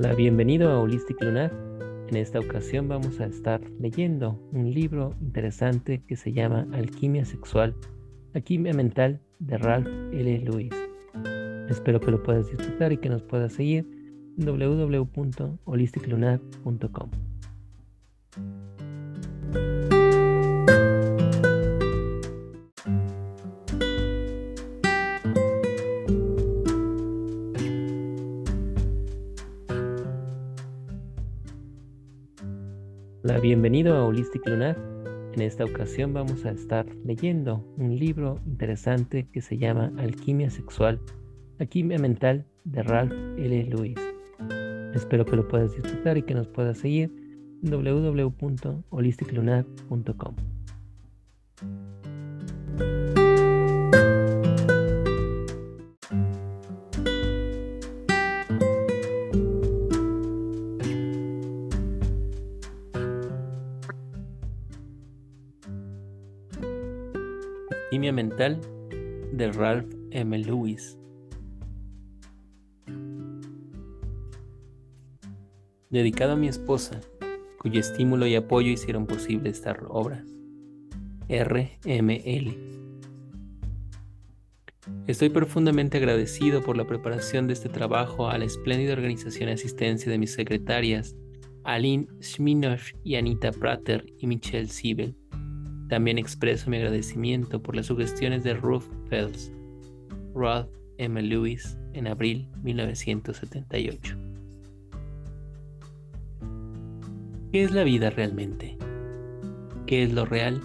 Hola, bienvenido a Holistic Lunar. En esta ocasión vamos a estar leyendo un libro interesante que se llama Alquimia Sexual, Alquimia Mental de Ralph L. Lewis. Espero que lo puedas disfrutar y que nos puedas seguir www.holisticlunar.com. bienvenido a Holistic Lunar. En esta ocasión vamos a estar leyendo un libro interesante que se llama Alquimia Sexual, Alquimia Mental de Ralph L. Lewis. Espero que lo puedas disfrutar y que nos puedas seguir en www.holisticlunar.com. Dedicado a mi esposa, cuyo estímulo y apoyo hicieron posible esta obra. RML. Estoy profundamente agradecido por la preparación de este trabajo a la espléndida organización y asistencia de mis secretarias, Aline Schminoff y Anita Prater y Michelle Siebel también expreso mi agradecimiento por las sugestiones de Ruth Fells, Ralph M. Lewis, en abril 1978. ¿Qué es la vida realmente? ¿Qué es lo real?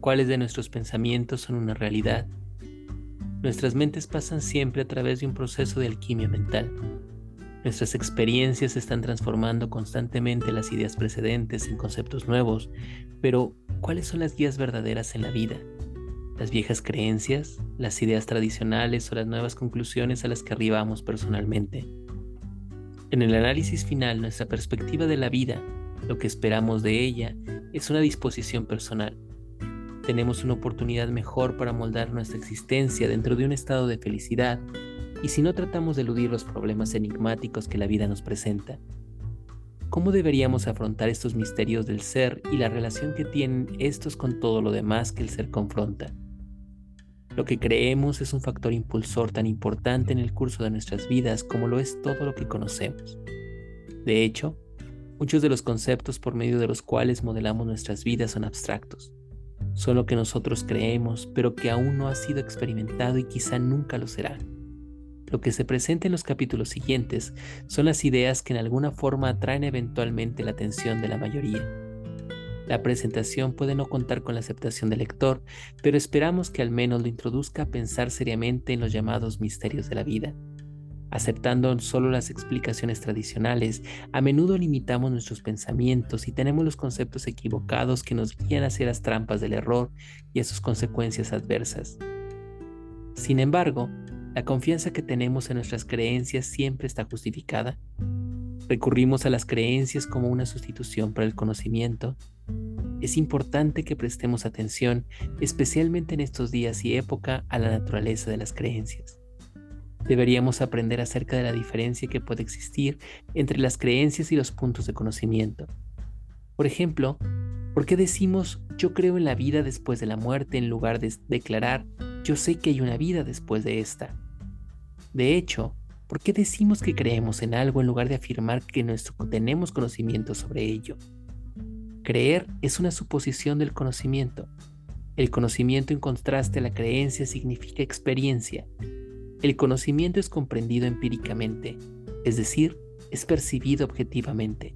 ¿Cuáles de nuestros pensamientos son una realidad? Nuestras mentes pasan siempre a través de un proceso de alquimia mental. Nuestras experiencias están transformando constantemente las ideas precedentes en conceptos nuevos, pero ¿cuáles son las guías verdaderas en la vida? ¿Las viejas creencias, las ideas tradicionales o las nuevas conclusiones a las que arribamos personalmente? En el análisis final, nuestra perspectiva de la vida, lo que esperamos de ella, es una disposición personal. Tenemos una oportunidad mejor para moldar nuestra existencia dentro de un estado de felicidad y si no tratamos de eludir los problemas enigmáticos que la vida nos presenta. ¿Cómo deberíamos afrontar estos misterios del ser y la relación que tienen estos con todo lo demás que el ser confronta? Lo que creemos es un factor impulsor tan importante en el curso de nuestras vidas como lo es todo lo que conocemos. De hecho, muchos de los conceptos por medio de los cuales modelamos nuestras vidas son abstractos. Son lo que nosotros creemos, pero que aún no ha sido experimentado y quizá nunca lo será. Lo que se presenta en los capítulos siguientes son las ideas que en alguna forma atraen eventualmente la atención de la mayoría. La presentación puede no contar con la aceptación del lector, pero esperamos que al menos lo introduzca a pensar seriamente en los llamados misterios de la vida. Aceptando solo las explicaciones tradicionales, a menudo limitamos nuestros pensamientos y tenemos los conceptos equivocados que nos guían hacia las trampas del error y a sus consecuencias adversas. Sin embargo, la confianza que tenemos en nuestras creencias siempre está justificada. Recurrimos a las creencias como una sustitución para el conocimiento. Es importante que prestemos atención, especialmente en estos días y época, a la naturaleza de las creencias. Deberíamos aprender acerca de la diferencia que puede existir entre las creencias y los puntos de conocimiento. Por ejemplo, ¿por qué decimos yo creo en la vida después de la muerte en lugar de declarar yo sé que hay una vida después de esta? De hecho, ¿por qué decimos que creemos en algo en lugar de afirmar que tenemos conocimiento sobre ello? Creer es una suposición del conocimiento. El conocimiento en contraste a la creencia significa experiencia. El conocimiento es comprendido empíricamente, es decir, es percibido objetivamente.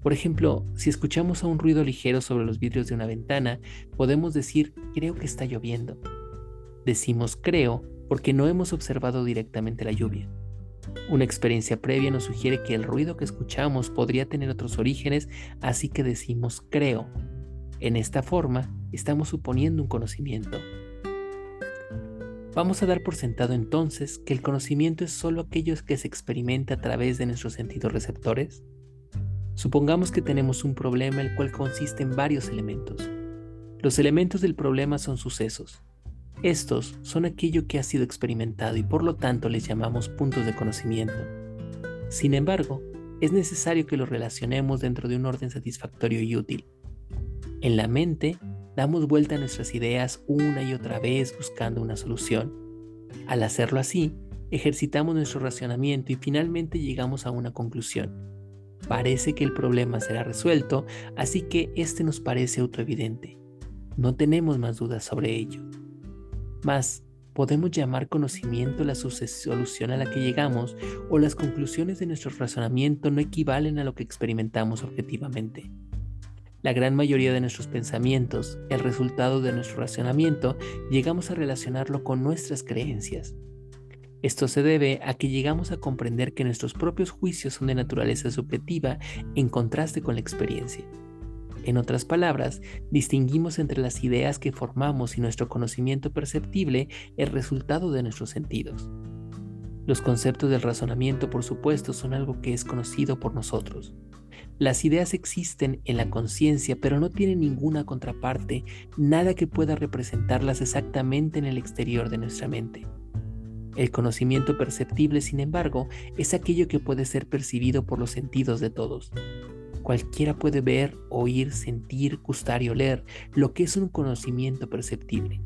Por ejemplo, si escuchamos a un ruido ligero sobre los vidrios de una ventana, podemos decir creo que está lloviendo. Decimos creo porque no hemos observado directamente la lluvia. Una experiencia previa nos sugiere que el ruido que escuchamos podría tener otros orígenes, así que decimos creo. En esta forma, estamos suponiendo un conocimiento. Vamos a dar por sentado entonces que el conocimiento es solo aquello que se experimenta a través de nuestros sentidos receptores. Supongamos que tenemos un problema el cual consiste en varios elementos. Los elementos del problema son sucesos, estos son aquello que ha sido experimentado y por lo tanto les llamamos puntos de conocimiento. Sin embargo, es necesario que lo relacionemos dentro de un orden satisfactorio y útil. En la mente, damos vuelta a nuestras ideas una y otra vez buscando una solución. Al hacerlo así, ejercitamos nuestro racionamiento y finalmente llegamos a una conclusión. Parece que el problema será resuelto, así que este nos parece autoevidente. No tenemos más dudas sobre ello. Mas, podemos llamar conocimiento la solución a la que llegamos o las conclusiones de nuestro razonamiento no equivalen a lo que experimentamos objetivamente. La gran mayoría de nuestros pensamientos, el resultado de nuestro razonamiento, llegamos a relacionarlo con nuestras creencias. Esto se debe a que llegamos a comprender que nuestros propios juicios son de naturaleza subjetiva en contraste con la experiencia. En otras palabras, distinguimos entre las ideas que formamos y nuestro conocimiento perceptible el resultado de nuestros sentidos. Los conceptos del razonamiento, por supuesto, son algo que es conocido por nosotros. Las ideas existen en la conciencia, pero no tienen ninguna contraparte, nada que pueda representarlas exactamente en el exterior de nuestra mente. El conocimiento perceptible, sin embargo, es aquello que puede ser percibido por los sentidos de todos. Cualquiera puede ver, oír, sentir, gustar y oler lo que es un conocimiento perceptible.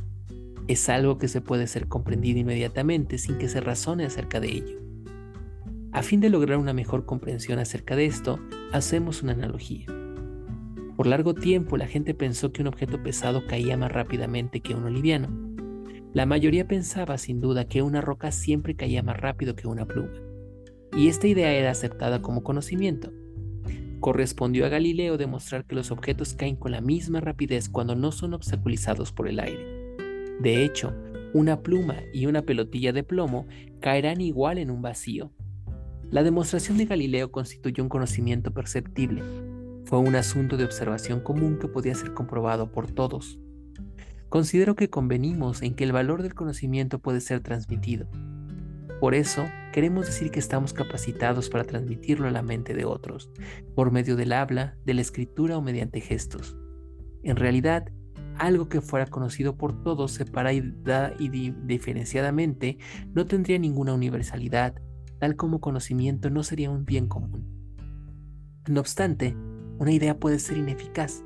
Es algo que se puede ser comprendido inmediatamente sin que se razone acerca de ello. A fin de lograr una mejor comprensión acerca de esto, hacemos una analogía. Por largo tiempo la gente pensó que un objeto pesado caía más rápidamente que uno liviano. La mayoría pensaba sin duda que una roca siempre caía más rápido que una pluma, y esta idea era aceptada como conocimiento. Correspondió a Galileo demostrar que los objetos caen con la misma rapidez cuando no son obstaculizados por el aire. De hecho, una pluma y una pelotilla de plomo caerán igual en un vacío. La demostración de Galileo constituyó un conocimiento perceptible. Fue un asunto de observación común que podía ser comprobado por todos. Considero que convenimos en que el valor del conocimiento puede ser transmitido. Por eso, queremos decir que estamos capacitados para transmitirlo a la mente de otros, por medio del habla, de la escritura o mediante gestos. En realidad, algo que fuera conocido por todos separada y diferenciadamente no tendría ninguna universalidad, tal como conocimiento no sería un bien común. No obstante, una idea puede ser ineficaz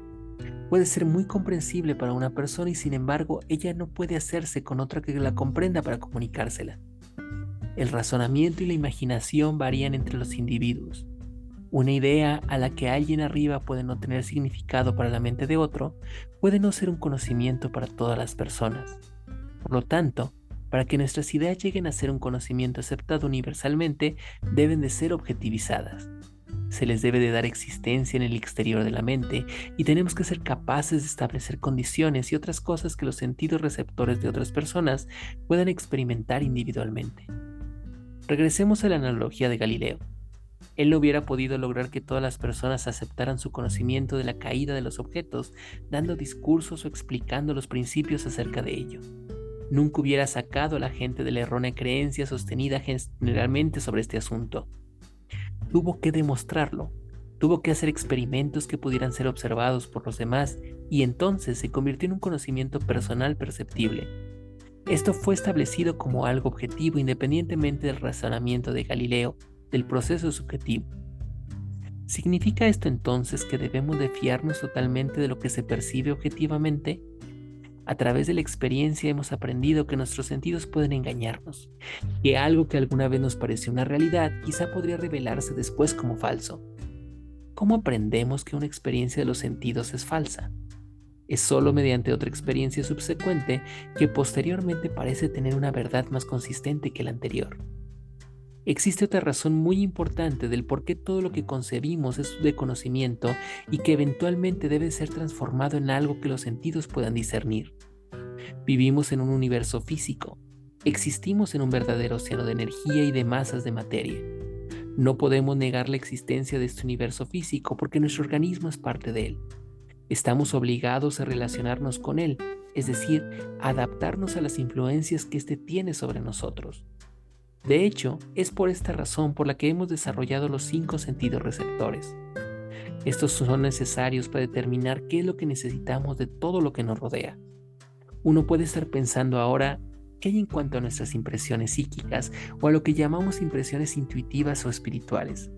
puede ser muy comprensible para una persona y sin embargo ella no puede hacerse con otra que la comprenda para comunicársela. El razonamiento y la imaginación varían entre los individuos. Una idea a la que alguien arriba puede no tener significado para la mente de otro puede no ser un conocimiento para todas las personas. Por lo tanto, para que nuestras ideas lleguen a ser un conocimiento aceptado universalmente, deben de ser objetivizadas se les debe de dar existencia en el exterior de la mente y tenemos que ser capaces de establecer condiciones y otras cosas que los sentidos receptores de otras personas puedan experimentar individualmente. Regresemos a la analogía de Galileo. Él no hubiera podido lograr que todas las personas aceptaran su conocimiento de la caída de los objetos, dando discursos o explicando los principios acerca de ello. Nunca hubiera sacado a la gente de la errónea creencia sostenida generalmente sobre este asunto tuvo que demostrarlo, tuvo que hacer experimentos que pudieran ser observados por los demás y entonces se convirtió en un conocimiento personal perceptible. Esto fue establecido como algo objetivo independientemente del razonamiento de Galileo, del proceso subjetivo. ¿Significa esto entonces que debemos de fiarnos totalmente de lo que se percibe objetivamente? A través de la experiencia hemos aprendido que nuestros sentidos pueden engañarnos, que algo que alguna vez nos pareció una realidad quizá podría revelarse después como falso. ¿Cómo aprendemos que una experiencia de los sentidos es falsa? Es solo mediante otra experiencia subsecuente que posteriormente parece tener una verdad más consistente que la anterior. Existe otra razón muy importante del por qué todo lo que concebimos es de conocimiento y que eventualmente debe ser transformado en algo que los sentidos puedan discernir. Vivimos en un universo físico, existimos en un verdadero océano de energía y de masas de materia. No podemos negar la existencia de este universo físico porque nuestro organismo es parte de él. Estamos obligados a relacionarnos con él, es decir, adaptarnos a las influencias que éste tiene sobre nosotros. De hecho, es por esta razón por la que hemos desarrollado los cinco sentidos receptores. Estos son necesarios para determinar qué es lo que necesitamos de todo lo que nos rodea. Uno puede estar pensando ahora, ¿qué hay en cuanto a nuestras impresiones psíquicas o a lo que llamamos impresiones intuitivas o espirituales?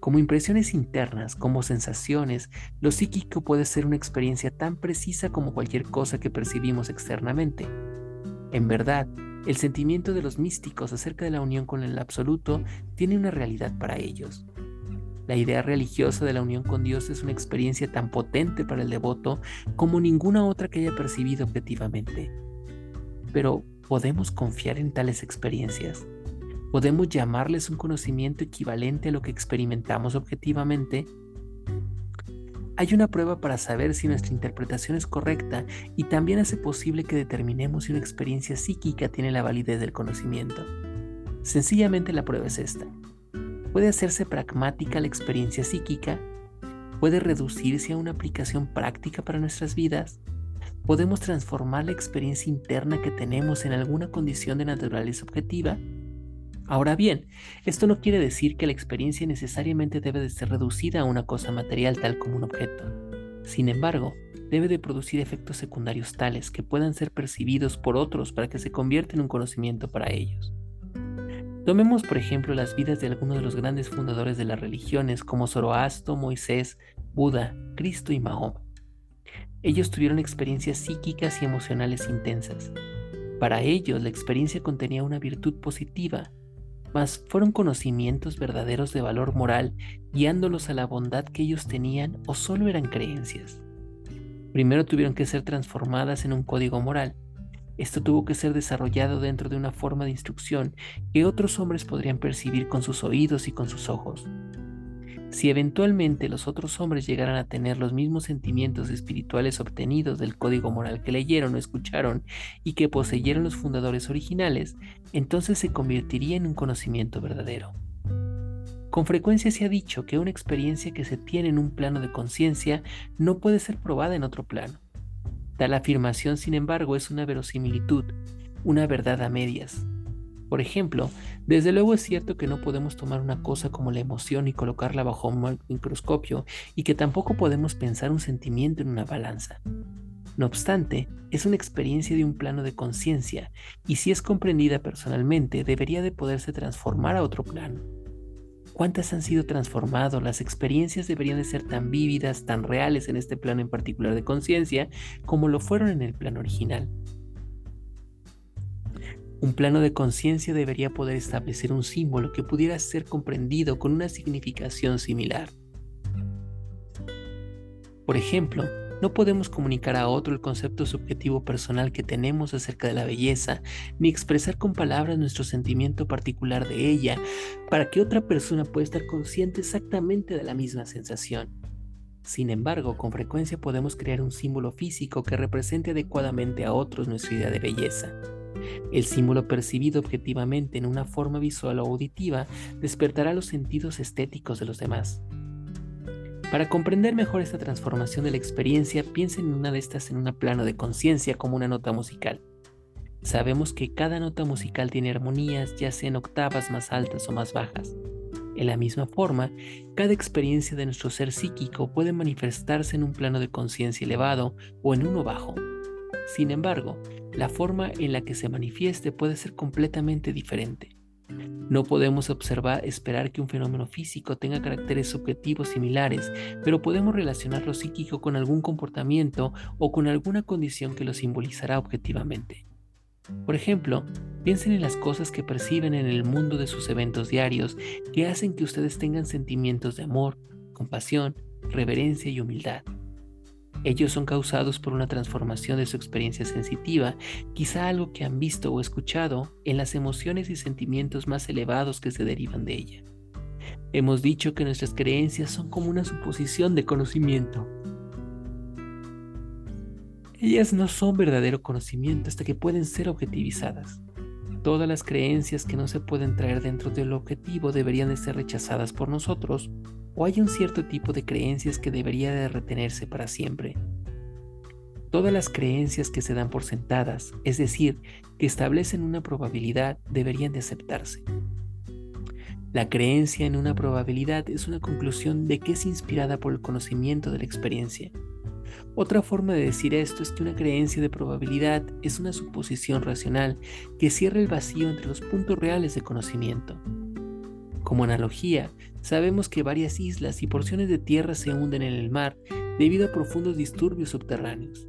Como impresiones internas, como sensaciones, lo psíquico puede ser una experiencia tan precisa como cualquier cosa que percibimos externamente. En verdad, el sentimiento de los místicos acerca de la unión con el absoluto tiene una realidad para ellos. La idea religiosa de la unión con Dios es una experiencia tan potente para el devoto como ninguna otra que haya percibido objetivamente. Pero, ¿podemos confiar en tales experiencias? ¿Podemos llamarles un conocimiento equivalente a lo que experimentamos objetivamente? Hay una prueba para saber si nuestra interpretación es correcta y también hace posible que determinemos si una experiencia psíquica tiene la validez del conocimiento. Sencillamente la prueba es esta. ¿Puede hacerse pragmática la experiencia psíquica? ¿Puede reducirse a una aplicación práctica para nuestras vidas? ¿Podemos transformar la experiencia interna que tenemos en alguna condición de naturaleza objetiva? Ahora bien, esto no quiere decir que la experiencia necesariamente debe de ser reducida a una cosa material tal como un objeto. Sin embargo, debe de producir efectos secundarios tales que puedan ser percibidos por otros para que se convierta en un conocimiento para ellos. Tomemos por ejemplo las vidas de algunos de los grandes fundadores de las religiones como Zoroastro, Moisés, Buda, Cristo y Mahoma. Ellos tuvieron experiencias psíquicas y emocionales intensas. Para ellos la experiencia contenía una virtud positiva mas fueron conocimientos verdaderos de valor moral guiándolos a la bondad que ellos tenían o solo eran creencias. Primero tuvieron que ser transformadas en un código moral. Esto tuvo que ser desarrollado dentro de una forma de instrucción que otros hombres podrían percibir con sus oídos y con sus ojos. Si eventualmente los otros hombres llegaran a tener los mismos sentimientos espirituales obtenidos del código moral que leyeron o escucharon y que poseyeron los fundadores originales, entonces se convertiría en un conocimiento verdadero. Con frecuencia se ha dicho que una experiencia que se tiene en un plano de conciencia no puede ser probada en otro plano. Tal afirmación, sin embargo, es una verosimilitud, una verdad a medias, por ejemplo, desde luego es cierto que no podemos tomar una cosa como la emoción y colocarla bajo un microscopio y que tampoco podemos pensar un sentimiento en una balanza. No obstante, es una experiencia de un plano de conciencia y si es comprendida personalmente debería de poderse transformar a otro plano. ¿Cuántas han sido transformadas? Las experiencias deberían de ser tan vívidas, tan reales en este plano en particular de conciencia como lo fueron en el plano original. Un plano de conciencia debería poder establecer un símbolo que pudiera ser comprendido con una significación similar. Por ejemplo, no podemos comunicar a otro el concepto subjetivo personal que tenemos acerca de la belleza, ni expresar con palabras nuestro sentimiento particular de ella, para que otra persona pueda estar consciente exactamente de la misma sensación. Sin embargo, con frecuencia podemos crear un símbolo físico que represente adecuadamente a otros nuestra idea de belleza. El símbolo percibido objetivamente en una forma visual o auditiva despertará los sentidos estéticos de los demás. Para comprender mejor esta transformación de la experiencia, piensen en una de estas en un plano de conciencia como una nota musical. Sabemos que cada nota musical tiene armonías, ya sean octavas más altas o más bajas. En la misma forma, cada experiencia de nuestro ser psíquico puede manifestarse en un plano de conciencia elevado o en uno bajo. Sin embargo, la forma en la que se manifieste puede ser completamente diferente. No podemos observar, esperar que un fenómeno físico tenga caracteres subjetivos similares, pero podemos relacionar lo psíquico con algún comportamiento o con alguna condición que lo simbolizará objetivamente. Por ejemplo, piensen en las cosas que perciben en el mundo de sus eventos diarios que hacen que ustedes tengan sentimientos de amor, compasión, reverencia y humildad. Ellos son causados por una transformación de su experiencia sensitiva, quizá algo que han visto o escuchado en las emociones y sentimientos más elevados que se derivan de ella. Hemos dicho que nuestras creencias son como una suposición de conocimiento. Ellas no son verdadero conocimiento hasta que pueden ser objetivizadas. Todas las creencias que no se pueden traer dentro del objetivo deberían de ser rechazadas por nosotros o hay un cierto tipo de creencias que debería de retenerse para siempre. Todas las creencias que se dan por sentadas, es decir, que establecen una probabilidad, deberían de aceptarse. La creencia en una probabilidad es una conclusión de que es inspirada por el conocimiento de la experiencia. Otra forma de decir esto es que una creencia de probabilidad es una suposición racional que cierra el vacío entre los puntos reales de conocimiento. Como analogía, sabemos que varias islas y porciones de tierra se hunden en el mar debido a profundos disturbios subterráneos.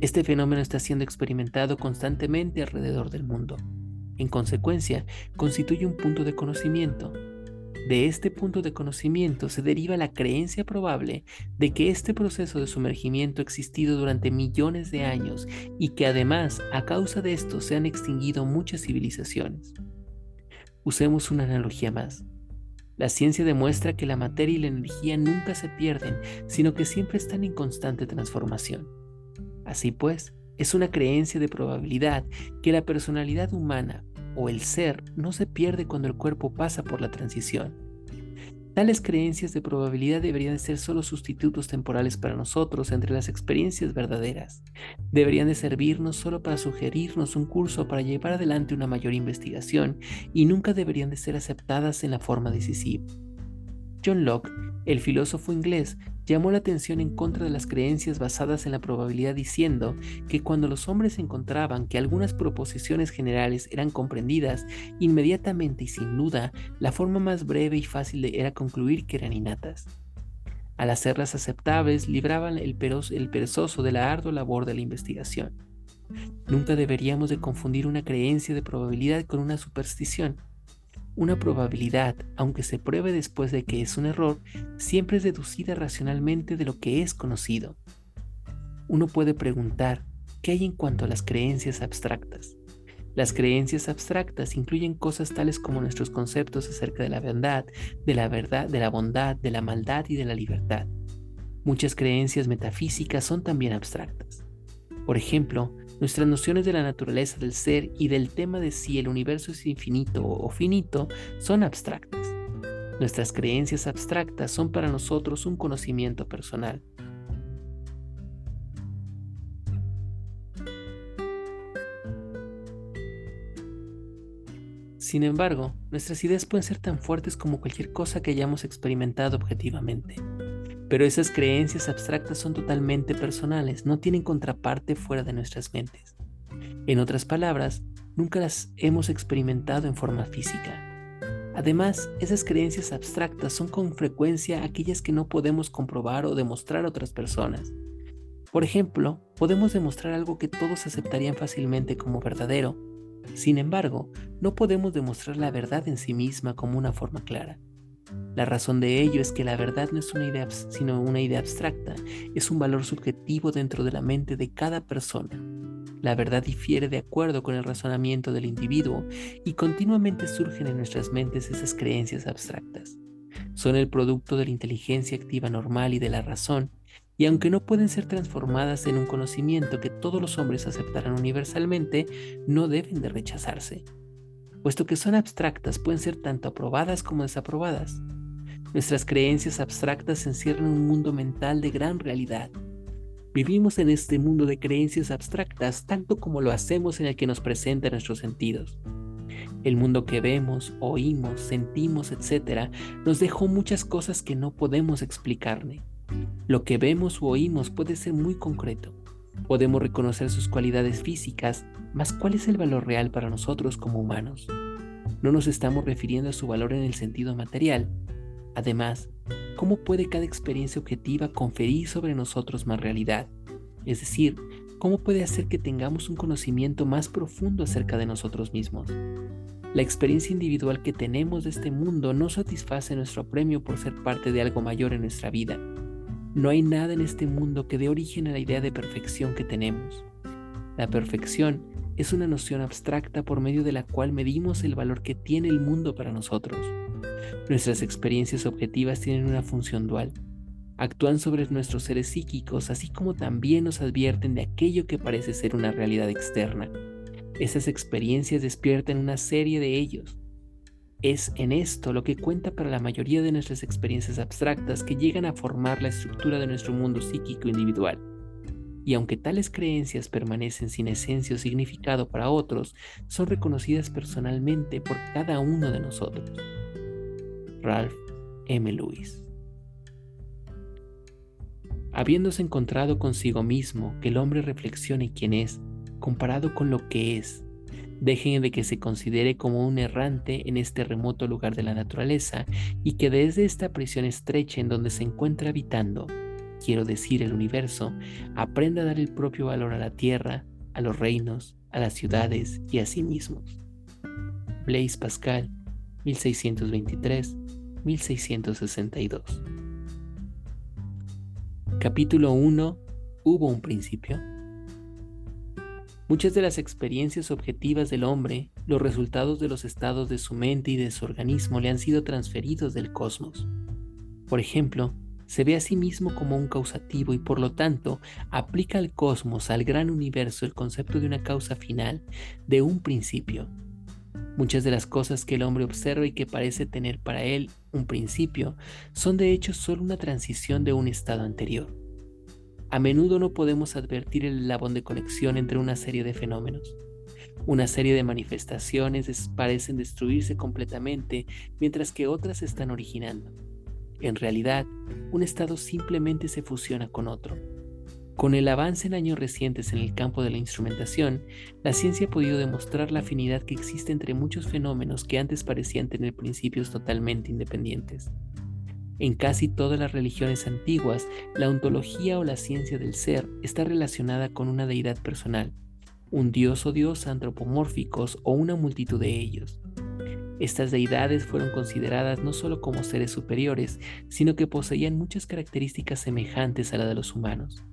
Este fenómeno está siendo experimentado constantemente alrededor del mundo. En consecuencia, constituye un punto de conocimiento, de este punto de conocimiento se deriva la creencia probable de que este proceso de sumergimiento ha existido durante millones de años y que además a causa de esto se han extinguido muchas civilizaciones. Usemos una analogía más. La ciencia demuestra que la materia y la energía nunca se pierden, sino que siempre están en constante transformación. Así pues, es una creencia de probabilidad que la personalidad humana o el ser no se pierde cuando el cuerpo pasa por la transición. Tales creencias de probabilidad deberían ser solo sustitutos temporales para nosotros entre las experiencias verdaderas. Deberían de servirnos solo para sugerirnos un curso para llevar adelante una mayor investigación y nunca deberían de ser aceptadas en la forma decisiva. John Locke, el filósofo inglés, llamó la atención en contra de las creencias basadas en la probabilidad diciendo que cuando los hombres encontraban que algunas proposiciones generales eran comprendidas, inmediatamente y sin duda, la forma más breve y fácil era concluir que eran innatas. Al hacerlas aceptables, libraban el, el perezoso de la ardua labor de la investigación. Nunca deberíamos de confundir una creencia de probabilidad con una superstición. Una probabilidad, aunque se pruebe después de que es un error, siempre es deducida racionalmente de lo que es conocido. Uno puede preguntar, ¿qué hay en cuanto a las creencias abstractas? Las creencias abstractas incluyen cosas tales como nuestros conceptos acerca de la verdad, de la verdad, de la bondad, de la maldad y de la libertad. Muchas creencias metafísicas son también abstractas. Por ejemplo, Nuestras nociones de la naturaleza del ser y del tema de si el universo es infinito o finito son abstractas. Nuestras creencias abstractas son para nosotros un conocimiento personal. Sin embargo, nuestras ideas pueden ser tan fuertes como cualquier cosa que hayamos experimentado objetivamente. Pero esas creencias abstractas son totalmente personales, no tienen contraparte fuera de nuestras mentes. En otras palabras, nunca las hemos experimentado en forma física. Además, esas creencias abstractas son con frecuencia aquellas que no podemos comprobar o demostrar a otras personas. Por ejemplo, podemos demostrar algo que todos aceptarían fácilmente como verdadero. Sin embargo, no podemos demostrar la verdad en sí misma como una forma clara. La razón de ello es que la verdad no es una idea, sino una idea abstracta, es un valor subjetivo dentro de la mente de cada persona. La verdad difiere de acuerdo con el razonamiento del individuo y continuamente surgen en nuestras mentes esas creencias abstractas. Son el producto de la inteligencia activa normal y de la razón, y aunque no pueden ser transformadas en un conocimiento que todos los hombres aceptarán universalmente, no deben de rechazarse puesto que son abstractas, pueden ser tanto aprobadas como desaprobadas. Nuestras creencias abstractas encierran un mundo mental de gran realidad. Vivimos en este mundo de creencias abstractas tanto como lo hacemos en el que nos presenta nuestros sentidos. El mundo que vemos, oímos, sentimos, etc., nos dejó muchas cosas que no podemos explicarle. Lo que vemos o oímos puede ser muy concreto. Podemos reconocer sus cualidades físicas, mas ¿cuál es el valor real para nosotros como humanos? No nos estamos refiriendo a su valor en el sentido material. Además, ¿cómo puede cada experiencia objetiva conferir sobre nosotros más realidad? Es decir, ¿cómo puede hacer que tengamos un conocimiento más profundo acerca de nosotros mismos? La experiencia individual que tenemos de este mundo no satisface nuestro premio por ser parte de algo mayor en nuestra vida no hay nada en este mundo que dé origen a la idea de perfección que tenemos. La perfección es una noción abstracta por medio de la cual medimos el valor que tiene el mundo para nosotros. Nuestras experiencias objetivas tienen una función dual. Actúan sobre nuestros seres psíquicos, así como también nos advierten de aquello que parece ser una realidad externa. Esas experiencias despiertan una serie de ellos, es en esto lo que cuenta para la mayoría de nuestras experiencias abstractas que llegan a formar la estructura de nuestro mundo psíquico individual. Y aunque tales creencias permanecen sin esencia o significado para otros, son reconocidas personalmente por cada uno de nosotros. Ralph M. Lewis Habiéndose encontrado consigo mismo que el hombre reflexione quién es, comparado con lo que es, dejen de que se considere como un errante en este remoto lugar de la naturaleza y que desde esta prisión estrecha en donde se encuentra habitando, quiero decir el universo, aprenda a dar el propio valor a la tierra, a los reinos, a las ciudades y a sí mismos. Blaise Pascal, 1623-1662. Capítulo 1. Hubo un principio. Muchas de las experiencias objetivas del hombre, los resultados de los estados de su mente y de su organismo le han sido transferidos del cosmos. Por ejemplo, se ve a sí mismo como un causativo y por lo tanto aplica al cosmos, al gran universo, el concepto de una causa final, de un principio. Muchas de las cosas que el hombre observa y que parece tener para él un principio son de hecho solo una transición de un estado anterior. A menudo no podemos advertir el eslabón de conexión entre una serie de fenómenos. Una serie de manifestaciones parecen destruirse completamente mientras que otras se están originando. En realidad, un estado simplemente se fusiona con otro. Con el avance en años recientes en el campo de la instrumentación, la ciencia ha podido demostrar la afinidad que existe entre muchos fenómenos que antes parecían tener principios totalmente independientes. En casi todas las religiones antiguas, la ontología o la ciencia del ser está relacionada con una deidad personal, un dios o diosa antropomórficos o una multitud de ellos. Estas deidades fueron consideradas no solo como seres superiores, sino que poseían muchas características semejantes a la de los humanos.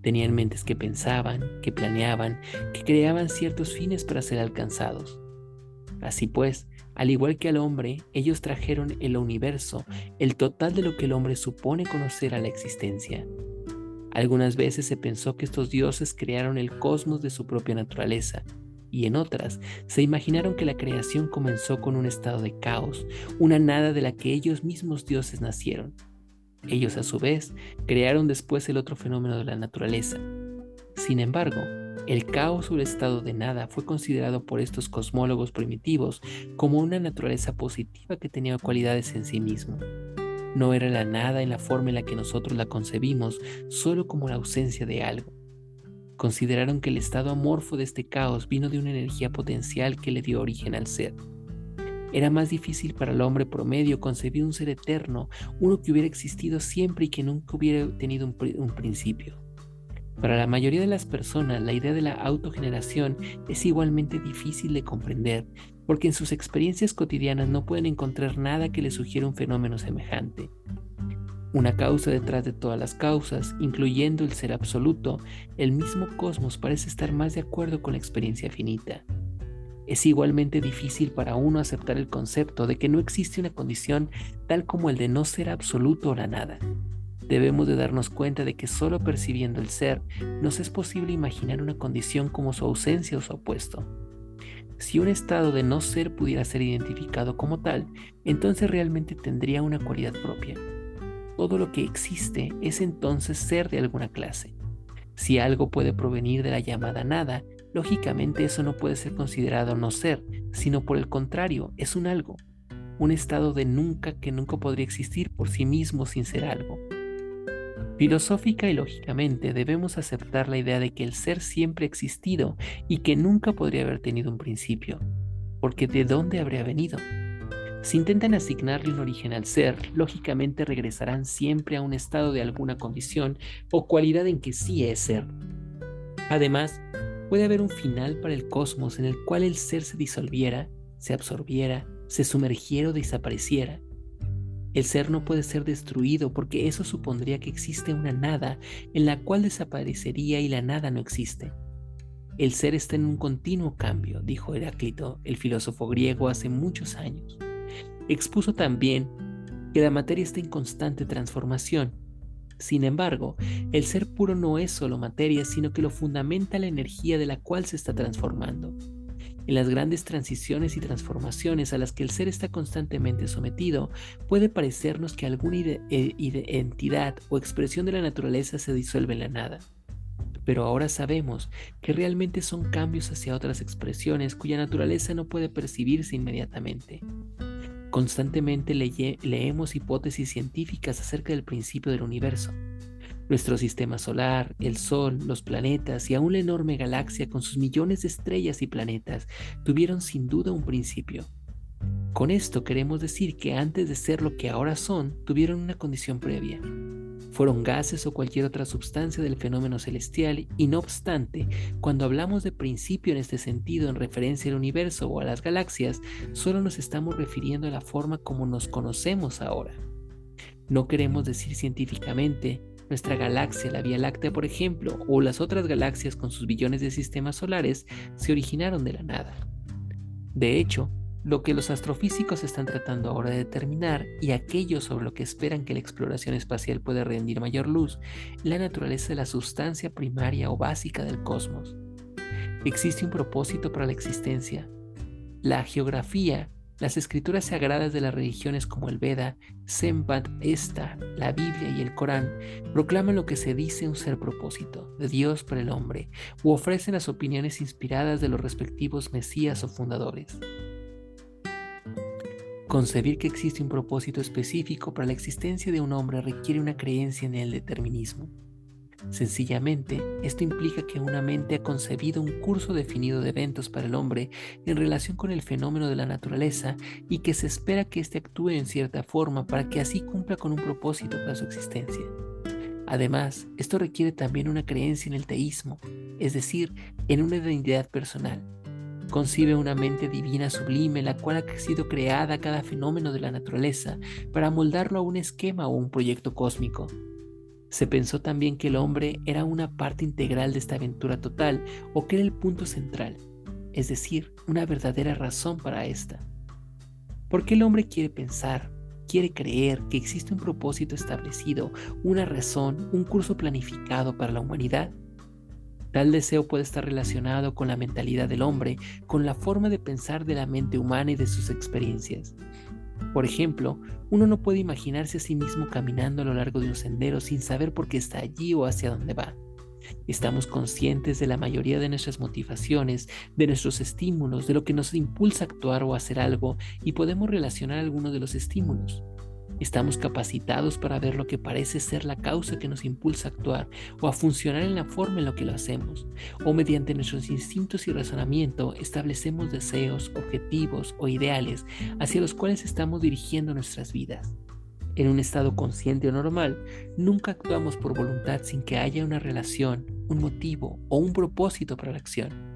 Tenían mentes que pensaban, que planeaban, que creaban ciertos fines para ser alcanzados. Así pues, al igual que al hombre, ellos trajeron el universo, el total de lo que el hombre supone conocer a la existencia. Algunas veces se pensó que estos dioses crearon el cosmos de su propia naturaleza, y en otras se imaginaron que la creación comenzó con un estado de caos, una nada de la que ellos mismos dioses nacieron. Ellos a su vez crearon después el otro fenómeno de la naturaleza. Sin embargo, el caos o el estado de nada fue considerado por estos cosmólogos primitivos como una naturaleza positiva que tenía cualidades en sí mismo. No era la nada en la forma en la que nosotros la concebimos, solo como la ausencia de algo. Consideraron que el estado amorfo de este caos vino de una energía potencial que le dio origen al ser. Era más difícil para el hombre promedio concebir un ser eterno, uno que hubiera existido siempre y que nunca hubiera tenido un, un principio. Para la mayoría de las personas, la idea de la autogeneración es igualmente difícil de comprender, porque en sus experiencias cotidianas no pueden encontrar nada que les sugiera un fenómeno semejante. Una causa detrás de todas las causas, incluyendo el ser absoluto, el mismo cosmos parece estar más de acuerdo con la experiencia finita. Es igualmente difícil para uno aceptar el concepto de que no existe una condición tal como el de no ser absoluto o la nada. Debemos de darnos cuenta de que solo percibiendo el ser nos es posible imaginar una condición como su ausencia o su opuesto. Si un estado de no ser pudiera ser identificado como tal, entonces realmente tendría una cualidad propia. Todo lo que existe es entonces ser de alguna clase. Si algo puede provenir de la llamada nada, lógicamente eso no puede ser considerado no ser, sino por el contrario, es un algo, un estado de nunca que nunca podría existir por sí mismo sin ser algo. Filosófica y lógicamente debemos aceptar la idea de que el ser siempre ha existido y que nunca podría haber tenido un principio, porque ¿de dónde habría venido? Si intentan asignarle un origen al ser, lógicamente regresarán siempre a un estado de alguna condición o cualidad en que sí es ser. Además, puede haber un final para el cosmos en el cual el ser se disolviera, se absorbiera, se sumergiera o desapareciera, el ser no puede ser destruido porque eso supondría que existe una nada en la cual desaparecería y la nada no existe. El ser está en un continuo cambio, dijo Heráclito, el filósofo griego, hace muchos años. Expuso también que la materia está en constante transformación. Sin embargo, el ser puro no es solo materia, sino que lo fundamenta la energía de la cual se está transformando. En las grandes transiciones y transformaciones a las que el ser está constantemente sometido, puede parecernos que alguna eh, entidad o expresión de la naturaleza se disuelve en la nada. Pero ahora sabemos que realmente son cambios hacia otras expresiones cuya naturaleza no puede percibirse inmediatamente. Constantemente leemos hipótesis científicas acerca del principio del universo. Nuestro sistema solar, el Sol, los planetas y aún la enorme galaxia con sus millones de estrellas y planetas tuvieron sin duda un principio. Con esto queremos decir que antes de ser lo que ahora son, tuvieron una condición previa. Fueron gases o cualquier otra sustancia del fenómeno celestial y no obstante, cuando hablamos de principio en este sentido en referencia al universo o a las galaxias, solo nos estamos refiriendo a la forma como nos conocemos ahora. No queremos decir científicamente nuestra galaxia, la Vía Láctea, por ejemplo, o las otras galaxias con sus billones de sistemas solares, se originaron de la nada. De hecho, lo que los astrofísicos están tratando ahora de determinar y aquello sobre lo que esperan que la exploración espacial pueda rendir mayor luz, la naturaleza de la sustancia primaria o básica del cosmos. Existe un propósito para la existencia. La geografía, las escrituras sagradas de las religiones como el Veda, Sempat, Esta, la Biblia y el Corán proclaman lo que se dice un ser propósito de Dios para el hombre, u ofrecen las opiniones inspiradas de los respectivos mesías o fundadores. Concebir que existe un propósito específico para la existencia de un hombre requiere una creencia en el determinismo. Sencillamente, esto implica que una mente ha concebido un curso definido de eventos para el hombre en relación con el fenómeno de la naturaleza y que se espera que éste actúe en cierta forma para que así cumpla con un propósito para su existencia. Además, esto requiere también una creencia en el teísmo, es decir, en una identidad personal, Concibe una mente divina sublime, la cual ha sido creada cada fenómeno de la naturaleza para moldarlo a un esquema o un proyecto cósmico. Se pensó también que el hombre era una parte integral de esta aventura total o que era el punto central, es decir, una verdadera razón para esta. ¿Por qué el hombre quiere pensar, quiere creer que existe un propósito establecido, una razón, un curso planificado para la humanidad? Tal deseo puede estar relacionado con la mentalidad del hombre, con la forma de pensar de la mente humana y de sus experiencias. Por ejemplo, uno no puede imaginarse a sí mismo caminando a lo largo de un sendero sin saber por qué está allí o hacia dónde va. Estamos conscientes de la mayoría de nuestras motivaciones, de nuestros estímulos, de lo que nos impulsa a actuar o hacer algo y podemos relacionar algunos de los estímulos. Estamos capacitados para ver lo que parece ser la causa que nos impulsa a actuar o a funcionar en la forma en la que lo hacemos, o mediante nuestros instintos y razonamiento establecemos deseos, objetivos o ideales hacia los cuales estamos dirigiendo nuestras vidas. En un estado consciente o normal, nunca actuamos por voluntad sin que haya una relación, un motivo o un propósito para la acción.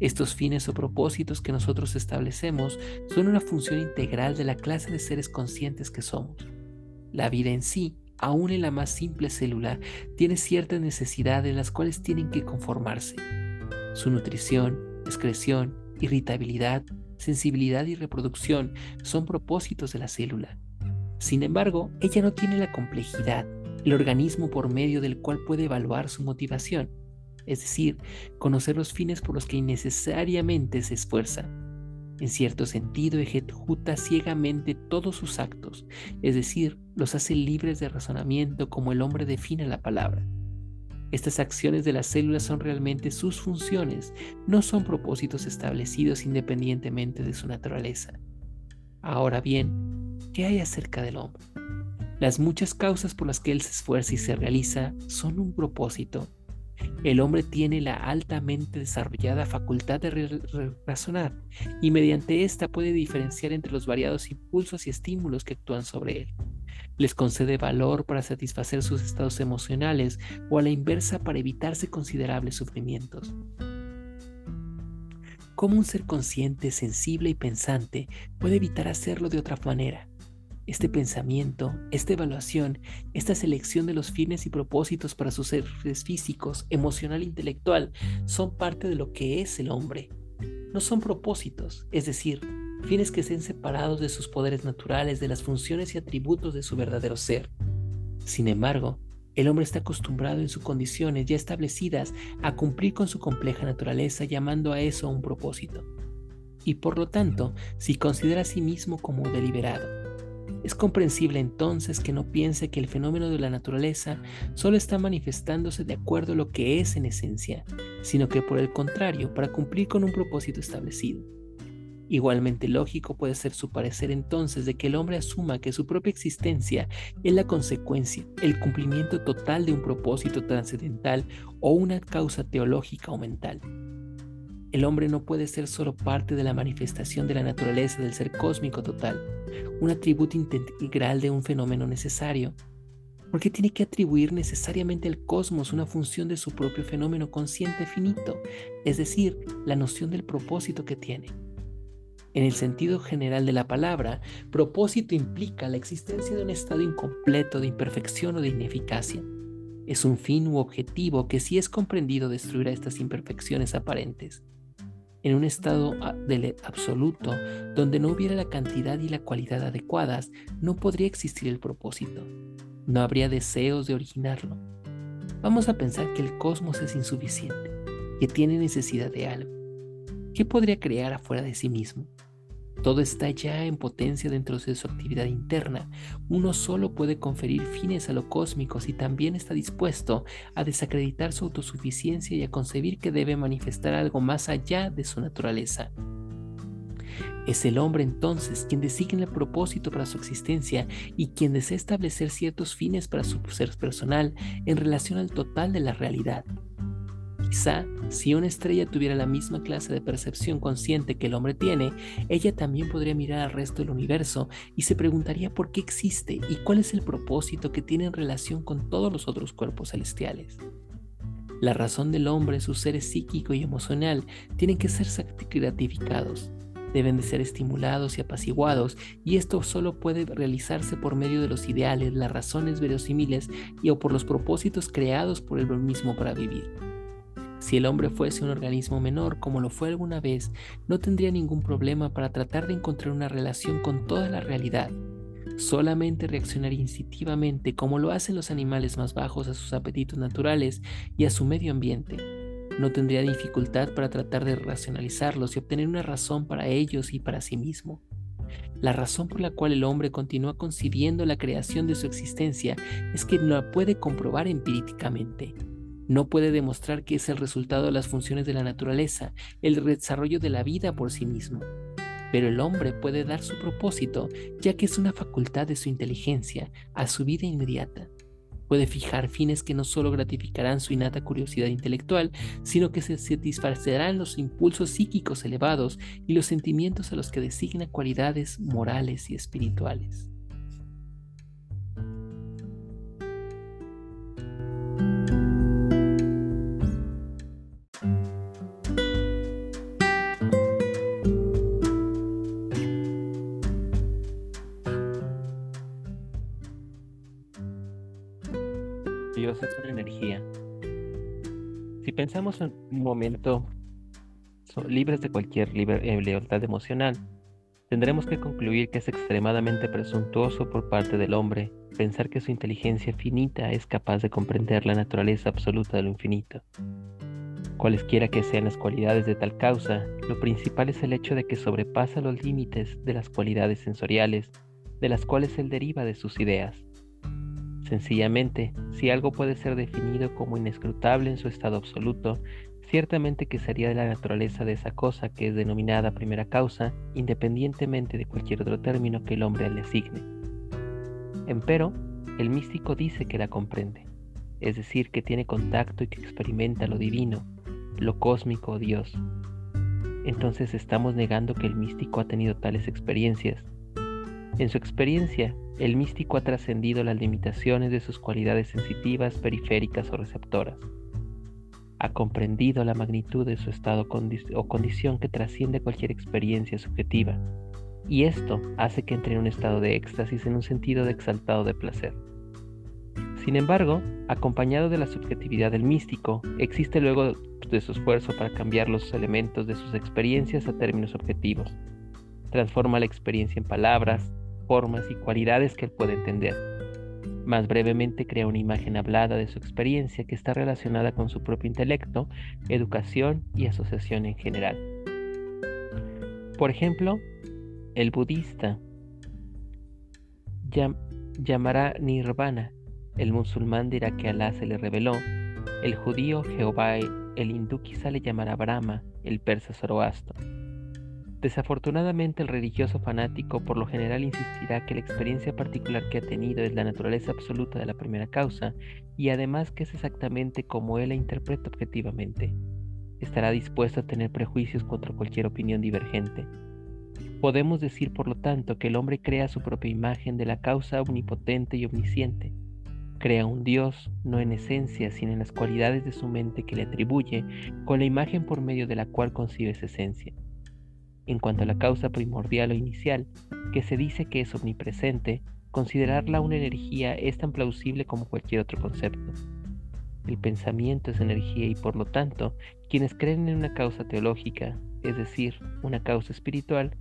Estos fines o propósitos que nosotros establecemos son una función integral de la clase de seres conscientes que somos. La vida en sí, aún en la más simple célula, tiene ciertas necesidades las cuales tienen que conformarse. Su nutrición, excreción, irritabilidad, sensibilidad y reproducción son propósitos de la célula. Sin embargo, ella no tiene la complejidad, el organismo por medio del cual puede evaluar su motivación es decir, conocer los fines por los que innecesariamente se esfuerza. En cierto sentido, ejecuta ciegamente todos sus actos, es decir, los hace libres de razonamiento como el hombre define la palabra. Estas acciones de las células son realmente sus funciones, no son propósitos establecidos independientemente de su naturaleza. Ahora bien, ¿qué hay acerca del hombre? Las muchas causas por las que él se esfuerza y se realiza son un propósito el hombre tiene la altamente desarrollada facultad de razonar y mediante esta puede diferenciar entre los variados impulsos y estímulos que actúan sobre él. Les concede valor para satisfacer sus estados emocionales o a la inversa para evitarse considerables sufrimientos. ¿Cómo un ser consciente, sensible y pensante puede evitar hacerlo de otra manera? Este pensamiento, esta evaluación, esta selección de los fines y propósitos para sus seres físicos, emocional e intelectual son parte de lo que es el hombre. No son propósitos, es decir, fines que estén separados de sus poderes naturales, de las funciones y atributos de su verdadero ser. Sin embargo, el hombre está acostumbrado en sus condiciones ya establecidas a cumplir con su compleja naturaleza llamando a eso un propósito. Y por lo tanto, si considera a sí mismo como deliberado, es comprensible entonces que no piense que el fenómeno de la naturaleza solo está manifestándose de acuerdo a lo que es en esencia, sino que por el contrario, para cumplir con un propósito establecido. Igualmente lógico puede ser su parecer entonces de que el hombre asuma que su propia existencia es la consecuencia, el cumplimiento total de un propósito trascendental o una causa teológica o mental. El hombre no puede ser solo parte de la manifestación de la naturaleza del ser cósmico total, un atributo integral de un fenómeno necesario, porque tiene que atribuir necesariamente al cosmos una función de su propio fenómeno consciente finito, es decir, la noción del propósito que tiene. En el sentido general de la palabra, propósito implica la existencia de un estado incompleto de imperfección o de ineficacia. Es un fin u objetivo que si es comprendido destruirá estas imperfecciones aparentes. En un estado del absoluto, donde no hubiera la cantidad y la cualidad adecuadas, no podría existir el propósito. No habría deseos de originarlo. Vamos a pensar que el cosmos es insuficiente, que tiene necesidad de algo. ¿Qué podría crear afuera de sí mismo? Todo está ya en potencia dentro de su actividad interna. Uno solo puede conferir fines a lo cósmico si también está dispuesto a desacreditar su autosuficiencia y a concebir que debe manifestar algo más allá de su naturaleza. Es el hombre entonces quien designa el propósito para su existencia y quien desea establecer ciertos fines para su ser personal en relación al total de la realidad. Quizá si una estrella tuviera la misma clase de percepción consciente que el hombre tiene, ella también podría mirar al resto del universo y se preguntaría por qué existe y cuál es el propósito que tiene en relación con todos los otros cuerpos celestiales. La razón del hombre, su ser psíquico y emocional, tienen que ser gratificados, deben de ser estimulados y apaciguados, y esto solo puede realizarse por medio de los ideales, las razones verosímiles y o por los propósitos creados por él mismo para vivir. Si el hombre fuese un organismo menor, como lo fue alguna vez, no tendría ningún problema para tratar de encontrar una relación con toda la realidad. Solamente reaccionaría instintivamente como lo hacen los animales más bajos a sus apetitos naturales y a su medio ambiente. No tendría dificultad para tratar de racionalizarlos y obtener una razón para ellos y para sí mismo. La razón por la cual el hombre continúa concibiendo la creación de su existencia es que no la puede comprobar empíricamente. No puede demostrar que es el resultado de las funciones de la naturaleza, el desarrollo de la vida por sí mismo. Pero el hombre puede dar su propósito, ya que es una facultad de su inteligencia, a su vida inmediata. Puede fijar fines que no solo gratificarán su innata curiosidad intelectual, sino que se satisfacerán los impulsos psíquicos elevados y los sentimientos a los que designa cualidades morales y espirituales. En un momento libres de cualquier eh, lealtad emocional, tendremos que concluir que es extremadamente presuntuoso por parte del hombre pensar que su inteligencia finita es capaz de comprender la naturaleza absoluta de lo infinito. Cualesquiera que sean las cualidades de tal causa, lo principal es el hecho de que sobrepasa los límites de las cualidades sensoriales, de las cuales él deriva de sus ideas. Sencillamente, si algo puede ser definido como inescrutable en su estado absoluto, ciertamente que sería de la naturaleza de esa cosa que es denominada primera causa, independientemente de cualquier otro término que el hombre le asigne. Empero, el místico dice que la comprende, es decir, que tiene contacto y que experimenta lo divino, lo cósmico o Dios. Entonces estamos negando que el místico ha tenido tales experiencias. En su experiencia, el místico ha trascendido las limitaciones de sus cualidades sensitivas, periféricas o receptoras. Ha comprendido la magnitud de su estado o condición que trasciende cualquier experiencia subjetiva, y esto hace que entre en un estado de éxtasis en un sentido de exaltado de placer. Sin embargo, acompañado de la subjetividad del místico, existe luego de su esfuerzo para cambiar los elementos de sus experiencias a términos objetivos. Transforma la experiencia en palabras, formas y cualidades que él puede entender. Más brevemente crea una imagen hablada de su experiencia que está relacionada con su propio intelecto, educación y asociación en general. Por ejemplo, el budista llamará nirvana, el musulmán dirá que Alá se le reveló, el judío Jehová, el hindú quizá le llamará Brahma, el persa Zoroastro. Desafortunadamente el religioso fanático por lo general insistirá que la experiencia particular que ha tenido es la naturaleza absoluta de la primera causa y además que es exactamente como él la interpreta objetivamente. Estará dispuesto a tener prejuicios contra cualquier opinión divergente. Podemos decir por lo tanto que el hombre crea su propia imagen de la causa omnipotente y omnisciente. Crea un Dios, no en esencia, sino en las cualidades de su mente que le atribuye, con la imagen por medio de la cual concibe esa esencia. En cuanto a la causa primordial o inicial, que se dice que es omnipresente, considerarla una energía es tan plausible como cualquier otro concepto. El pensamiento es energía y por lo tanto, quienes creen en una causa teológica, es decir, una causa espiritual,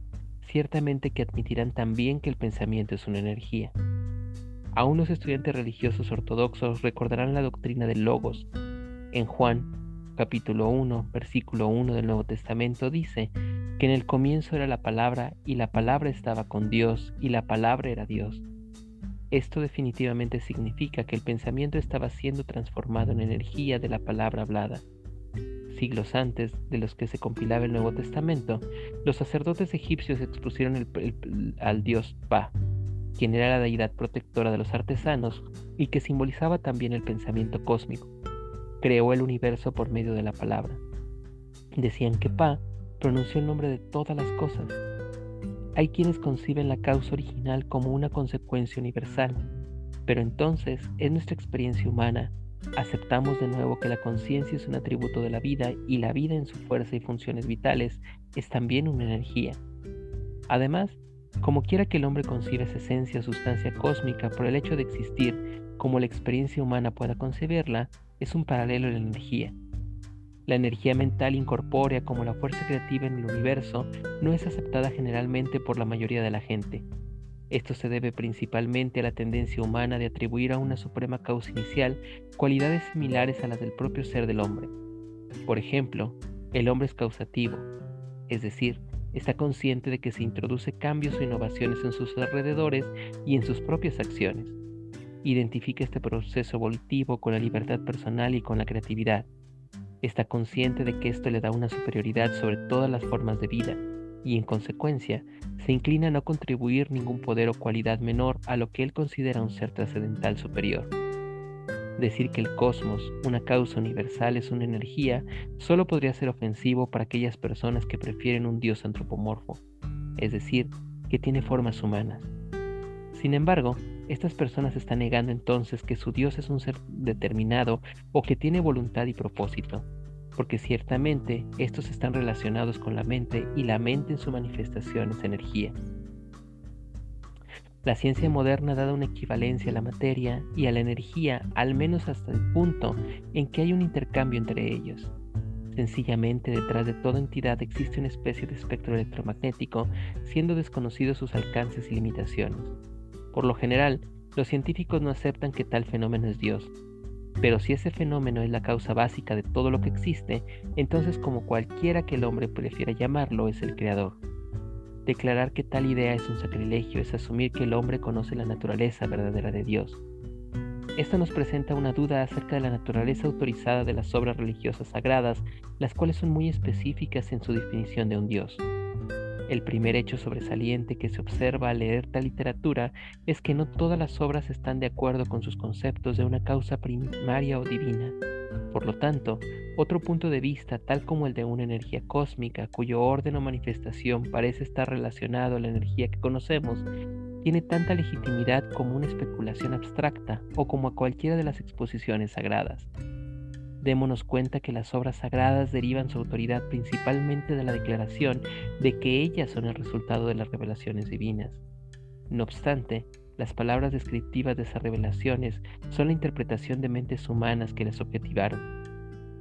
ciertamente que admitirán también que el pensamiento es una energía. Aún los estudiantes religiosos ortodoxos recordarán la doctrina del logos. En Juan, capítulo 1, versículo 1 del Nuevo Testamento dice que en el comienzo era la palabra y la palabra estaba con Dios y la palabra era Dios. Esto definitivamente significa que el pensamiento estaba siendo transformado en energía de la palabra hablada. Siglos antes de los que se compilaba el Nuevo Testamento, los sacerdotes egipcios expusieron al dios Pa, quien era la deidad protectora de los artesanos y que simbolizaba también el pensamiento cósmico. Creó el universo por medio de la palabra. Decían que Pa pronunció el nombre de todas las cosas. Hay quienes conciben la causa original como una consecuencia universal, pero entonces es nuestra experiencia humana. Aceptamos de nuevo que la conciencia es un atributo de la vida y la vida en su fuerza y funciones vitales es también una energía. Además, como quiera que el hombre conciba esa esencia o sustancia cósmica por el hecho de existir, como la experiencia humana pueda concebirla, es un paralelo de la energía. La energía mental incorpórea como la fuerza creativa en el universo no es aceptada generalmente por la mayoría de la gente. Esto se debe principalmente a la tendencia humana de atribuir a una suprema causa inicial cualidades similares a las del propio ser del hombre. Por ejemplo, el hombre es causativo, es decir, está consciente de que se introduce cambios o innovaciones en sus alrededores y en sus propias acciones. Identifica este proceso evolutivo con la libertad personal y con la creatividad está consciente de que esto le da una superioridad sobre todas las formas de vida y en consecuencia se inclina a no contribuir ningún poder o cualidad menor a lo que él considera un ser trascendental superior. Decir que el cosmos, una causa universal, es una energía, solo podría ser ofensivo para aquellas personas que prefieren un dios antropomorfo, es decir, que tiene formas humanas. Sin embargo, estas personas están negando entonces que su Dios es un ser determinado o que tiene voluntad y propósito, porque ciertamente estos están relacionados con la mente y la mente en su manifestación es energía. La ciencia moderna ha dado una equivalencia a la materia y a la energía, al menos hasta el punto en que hay un intercambio entre ellos. Sencillamente detrás de toda entidad existe una especie de espectro electromagnético, siendo desconocidos sus alcances y limitaciones. Por lo general, los científicos no aceptan que tal fenómeno es Dios. Pero si ese fenómeno es la causa básica de todo lo que existe, entonces como cualquiera que el hombre prefiera llamarlo es el creador. Declarar que tal idea es un sacrilegio es asumir que el hombre conoce la naturaleza verdadera de Dios. Esto nos presenta una duda acerca de la naturaleza autorizada de las obras religiosas sagradas, las cuales son muy específicas en su definición de un Dios. El primer hecho sobresaliente que se observa al leer tal literatura es que no todas las obras están de acuerdo con sus conceptos de una causa primaria o divina. Por lo tanto, otro punto de vista, tal como el de una energía cósmica, cuyo orden o manifestación parece estar relacionado a la energía que conocemos, tiene tanta legitimidad como una especulación abstracta o como a cualquiera de las exposiciones sagradas démonos cuenta que las obras sagradas derivan su autoridad principalmente de la declaración de que ellas son el resultado de las revelaciones divinas. No obstante, las palabras descriptivas de esas revelaciones son la interpretación de mentes humanas que las objetivaron.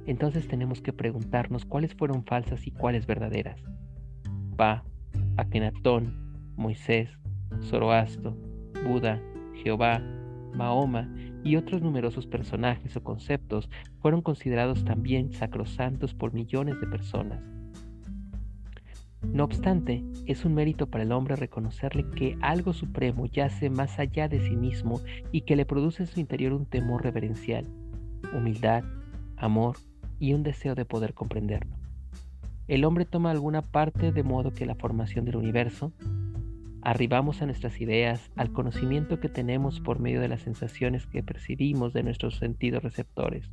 Entonces tenemos que preguntarnos cuáles fueron falsas y cuáles verdaderas. Pa, Akenatón, Moisés, Zoroastro, Buda, Jehová, Mahoma y otros numerosos personajes o conceptos fueron considerados también sacrosantos por millones de personas. No obstante, es un mérito para el hombre reconocerle que algo supremo yace más allá de sí mismo y que le produce en su interior un temor reverencial, humildad, amor y un deseo de poder comprenderlo. el hombre toma alguna parte de modo que la formación del universo, arribamos a nuestras ideas, al conocimiento que tenemos por medio de las sensaciones que percibimos de nuestros sentidos receptores.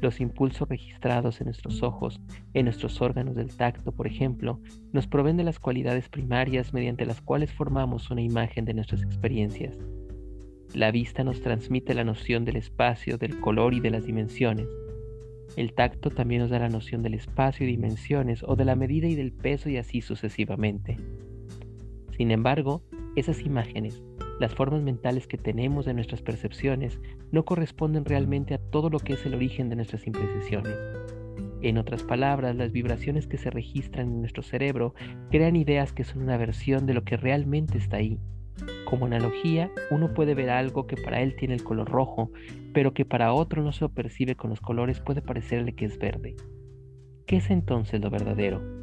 Los impulsos registrados en nuestros ojos, en nuestros órganos del tacto, por ejemplo, nos proveen de las cualidades primarias mediante las cuales formamos una imagen de nuestras experiencias. La vista nos transmite la noción del espacio, del color y de las dimensiones. El tacto también nos da la noción del espacio y dimensiones o de la medida y del peso y así sucesivamente. Sin embargo, esas imágenes, las formas mentales que tenemos de nuestras percepciones, no corresponden realmente a todo lo que es el origen de nuestras imprecisiones. En otras palabras, las vibraciones que se registran en nuestro cerebro crean ideas que son una versión de lo que realmente está ahí. Como analogía, uno puede ver algo que para él tiene el color rojo, pero que para otro no se percibe con los colores puede parecerle que es verde. ¿Qué es entonces lo verdadero?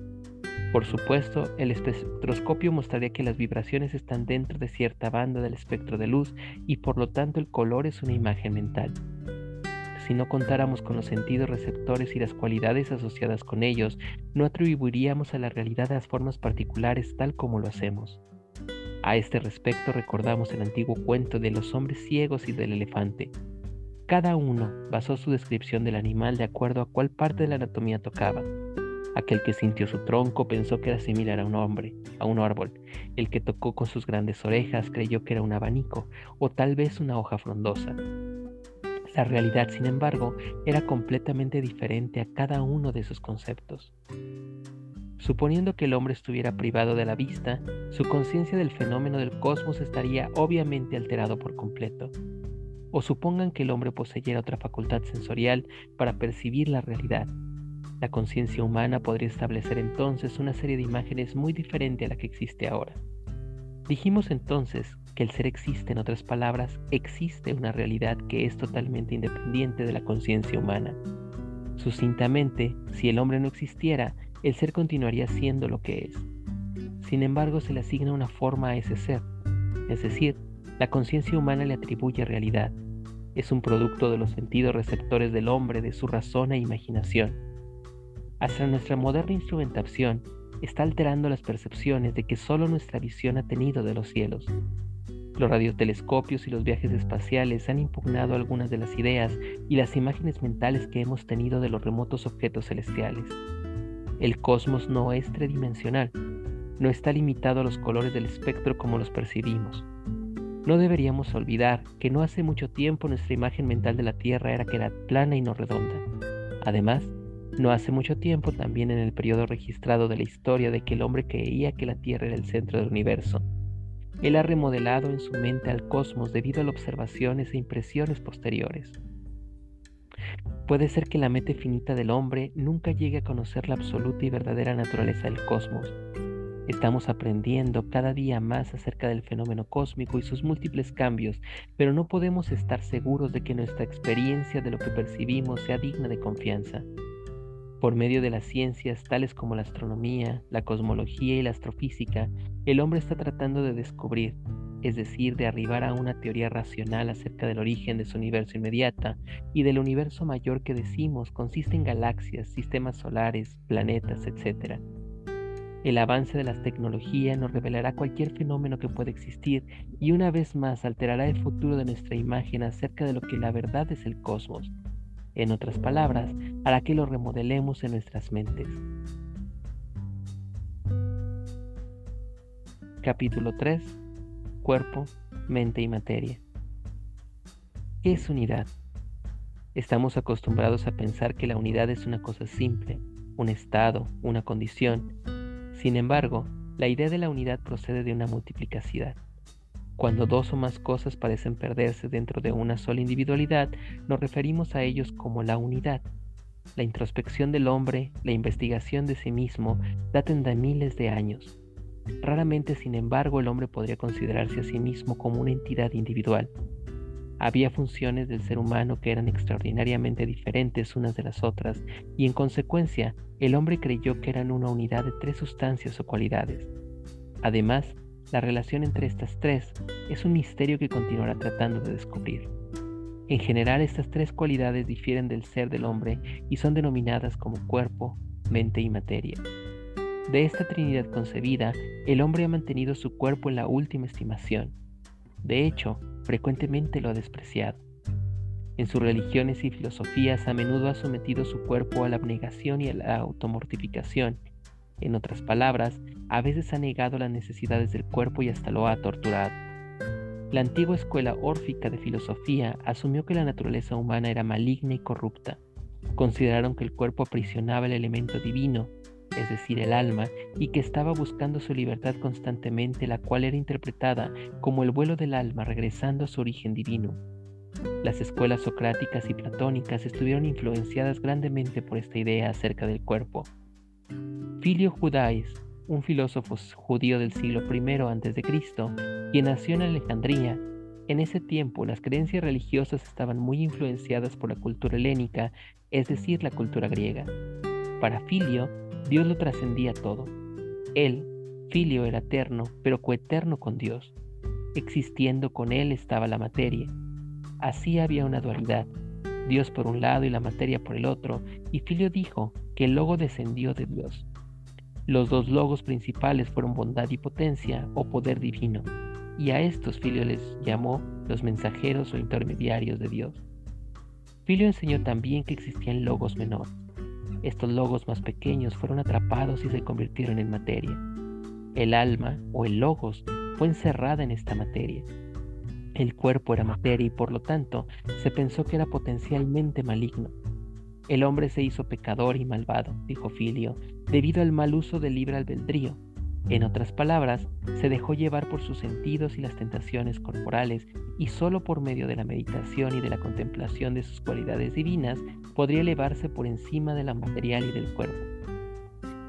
Por supuesto, el espectroscopio mostraría que las vibraciones están dentro de cierta banda del espectro de luz y por lo tanto el color es una imagen mental. Si no contáramos con los sentidos receptores y las cualidades asociadas con ellos, no atribuiríamos a la realidad las formas particulares tal como lo hacemos. A este respecto recordamos el antiguo cuento de los hombres ciegos y del elefante. Cada uno basó su descripción del animal de acuerdo a cuál parte de la anatomía tocaba. Aquel que sintió su tronco pensó que era similar a un hombre, a un árbol. El que tocó con sus grandes orejas creyó que era un abanico o tal vez una hoja frondosa. La realidad, sin embargo, era completamente diferente a cada uno de esos conceptos. Suponiendo que el hombre estuviera privado de la vista, su conciencia del fenómeno del cosmos estaría obviamente alterado por completo. O supongan que el hombre poseyera otra facultad sensorial para percibir la realidad, la conciencia humana podría establecer entonces una serie de imágenes muy diferente a la que existe ahora. Dijimos entonces que el ser existe, en otras palabras, existe una realidad que es totalmente independiente de la conciencia humana. Sucintamente, si el hombre no existiera, el ser continuaría siendo lo que es. Sin embargo, se le asigna una forma a ese ser, es decir, la conciencia humana le atribuye realidad. Es un producto de los sentidos receptores del hombre, de su razón e imaginación hasta nuestra moderna instrumentación está alterando las percepciones de que solo nuestra visión ha tenido de los cielos. Los radiotelescopios y los viajes espaciales han impugnado algunas de las ideas y las imágenes mentales que hemos tenido de los remotos objetos celestiales. El cosmos no es tridimensional, no está limitado a los colores del espectro como los percibimos. No deberíamos olvidar que no hace mucho tiempo nuestra imagen mental de la Tierra era que era plana y no redonda. Además, no hace mucho tiempo, también en el periodo registrado de la historia de que el hombre creía que la Tierra era el centro del universo, él ha remodelado en su mente al cosmos debido a las observaciones e impresiones posteriores. Puede ser que la mente finita del hombre nunca llegue a conocer la absoluta y verdadera naturaleza del cosmos. Estamos aprendiendo cada día más acerca del fenómeno cósmico y sus múltiples cambios, pero no podemos estar seguros de que nuestra experiencia de lo que percibimos sea digna de confianza. Por medio de las ciencias tales como la astronomía, la cosmología y la astrofísica, el hombre está tratando de descubrir, es decir, de arribar a una teoría racional acerca del origen de su universo inmediata y del universo mayor que decimos consiste en galaxias, sistemas solares, planetas, etc. El avance de las tecnologías nos revelará cualquier fenómeno que pueda existir y una vez más alterará el futuro de nuestra imagen acerca de lo que la verdad es el cosmos en otras palabras, hará que lo remodelemos en nuestras mentes. Capítulo 3. Cuerpo, mente y materia. ¿Qué es unidad? Estamos acostumbrados a pensar que la unidad es una cosa simple, un estado, una condición. Sin embargo, la idea de la unidad procede de una multiplicacidad. Cuando dos o más cosas parecen perderse dentro de una sola individualidad, nos referimos a ellos como la unidad. La introspección del hombre, la investigación de sí mismo, datan de miles de años. Raramente, sin embargo, el hombre podría considerarse a sí mismo como una entidad individual. Había funciones del ser humano que eran extraordinariamente diferentes unas de las otras, y en consecuencia, el hombre creyó que eran una unidad de tres sustancias o cualidades. Además, la relación entre estas tres es un misterio que continuará tratando de descubrir. En general, estas tres cualidades difieren del ser del hombre y son denominadas como cuerpo, mente y materia. De esta Trinidad concebida, el hombre ha mantenido su cuerpo en la última estimación. De hecho, frecuentemente lo ha despreciado. En sus religiones y filosofías a menudo ha sometido su cuerpo a la abnegación y a la automortificación. En otras palabras, a veces ha negado las necesidades del cuerpo y hasta lo ha torturado. La antigua escuela órfica de filosofía asumió que la naturaleza humana era maligna y corrupta. Consideraron que el cuerpo aprisionaba el elemento divino, es decir, el alma, y que estaba buscando su libertad constantemente, la cual era interpretada como el vuelo del alma regresando a su origen divino. Las escuelas socráticas y platónicas estuvieron influenciadas grandemente por esta idea acerca del cuerpo. Filio Judáis, un filósofo judío del siglo I a.C., quien nació en Alejandría, en ese tiempo las creencias religiosas estaban muy influenciadas por la cultura helénica, es decir, la cultura griega. Para Filio, Dios lo trascendía todo. Él, Filio, era eterno, pero coeterno con Dios. Existiendo con Él estaba la materia, Así había una dualidad, Dios por un lado y la materia por el otro, y Filio dijo que el logo descendió de Dios. Los dos logos principales fueron bondad y potencia o poder divino, y a estos Filio les llamó los mensajeros o intermediarios de Dios. Filio enseñó también que existían logos menores. Estos logos más pequeños fueron atrapados y se convirtieron en materia. El alma o el logos fue encerrada en esta materia el cuerpo era materia y por lo tanto se pensó que era potencialmente maligno. El hombre se hizo pecador y malvado, dijo Filio, debido al mal uso del libre albedrío. En otras palabras, se dejó llevar por sus sentidos y las tentaciones corporales, y solo por medio de la meditación y de la contemplación de sus cualidades divinas podría elevarse por encima de la material y del cuerpo.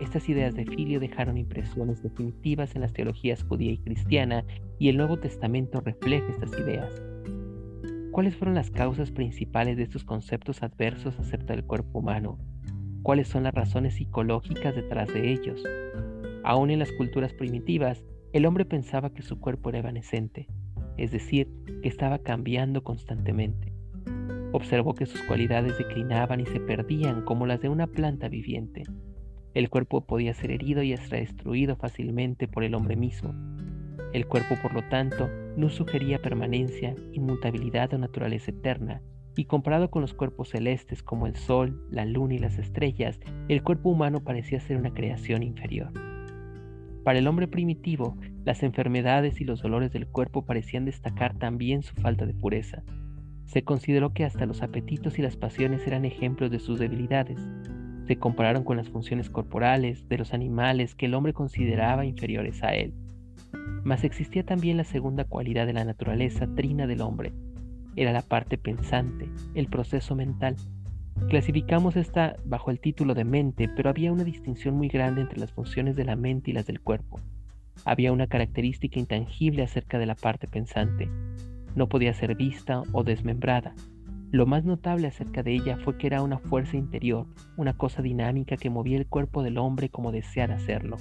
Estas ideas de Filio dejaron impresiones definitivas en las teologías judía y cristiana y el Nuevo Testamento refleja estas ideas. ¿Cuáles fueron las causas principales de estos conceptos adversos acerca del cuerpo humano? ¿Cuáles son las razones psicológicas detrás de ellos? Aún en las culturas primitivas, el hombre pensaba que su cuerpo era evanescente, es decir, que estaba cambiando constantemente. Observó que sus cualidades declinaban y se perdían como las de una planta viviente. El cuerpo podía ser herido y hasta destruido fácilmente por el hombre mismo. El cuerpo, por lo tanto, no sugería permanencia, inmutabilidad o naturaleza eterna, y comparado con los cuerpos celestes como el sol, la luna y las estrellas, el cuerpo humano parecía ser una creación inferior. Para el hombre primitivo, las enfermedades y los dolores del cuerpo parecían destacar también su falta de pureza. Se consideró que hasta los apetitos y las pasiones eran ejemplos de sus debilidades, se compararon con las funciones corporales de los animales que el hombre consideraba inferiores a él. Mas existía también la segunda cualidad de la naturaleza trina del hombre. Era la parte pensante, el proceso mental. Clasificamos esta bajo el título de mente, pero había una distinción muy grande entre las funciones de la mente y las del cuerpo. Había una característica intangible acerca de la parte pensante. No podía ser vista o desmembrada, lo más notable acerca de ella fue que era una fuerza interior, una cosa dinámica que movía el cuerpo del hombre como deseara hacerlo.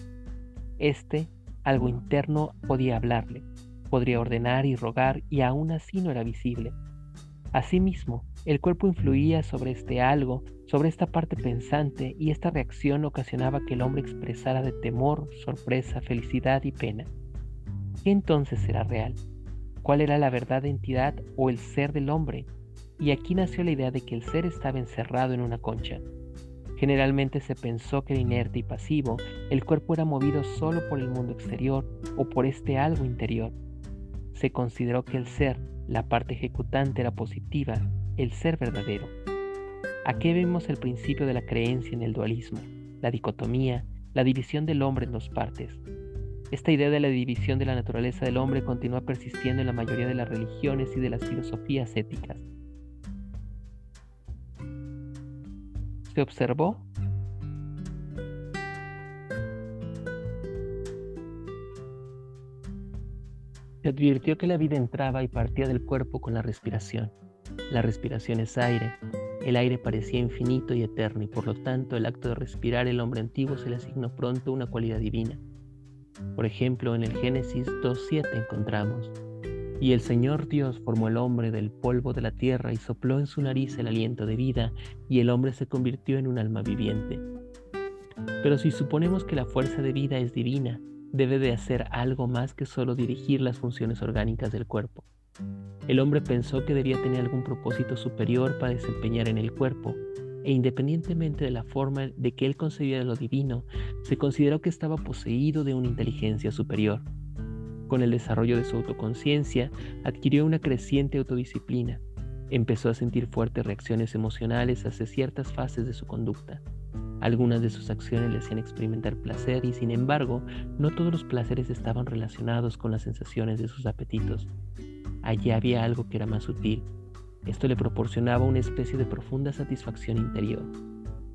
Este, algo interno, podía hablarle, podría ordenar y rogar y aún así no era visible. Asimismo, el cuerpo influía sobre este algo, sobre esta parte pensante, y esta reacción ocasionaba que el hombre expresara de temor, sorpresa, felicidad y pena. ¿Qué entonces era real? ¿Cuál era la verdad entidad o el ser del hombre? y aquí nació la idea de que el ser estaba encerrado en una concha. Generalmente se pensó que inerte y pasivo, el cuerpo era movido solo por el mundo exterior o por este algo interior. Se consideró que el ser, la parte ejecutante, era positiva, el ser verdadero. Aquí vemos el principio de la creencia en el dualismo, la dicotomía, la división del hombre en dos partes. Esta idea de la división de la naturaleza del hombre continúa persistiendo en la mayoría de las religiones y de las filosofías éticas. Se observó Se advirtió que la vida entraba y partía del cuerpo con la respiración. La respiración es aire. El aire parecía infinito y eterno y por lo tanto el acto de respirar el hombre antiguo se le asignó pronto una cualidad divina. Por ejemplo, en el Génesis 2.7 encontramos, y el Señor Dios formó el hombre del polvo de la tierra y sopló en su nariz el aliento de vida, y el hombre se convirtió en un alma viviente. Pero si suponemos que la fuerza de vida es divina, debe de hacer algo más que solo dirigir las funciones orgánicas del cuerpo. El hombre pensó que debía tener algún propósito superior para desempeñar en el cuerpo, e independientemente de la forma de que él concebiera lo divino, se consideró que estaba poseído de una inteligencia superior. Con el desarrollo de su autoconciencia, adquirió una creciente autodisciplina. Empezó a sentir fuertes reacciones emocionales hacia ciertas fases de su conducta. Algunas de sus acciones le hacían experimentar placer y sin embargo, no todos los placeres estaban relacionados con las sensaciones de sus apetitos. Allí había algo que era más sutil. Esto le proporcionaba una especie de profunda satisfacción interior.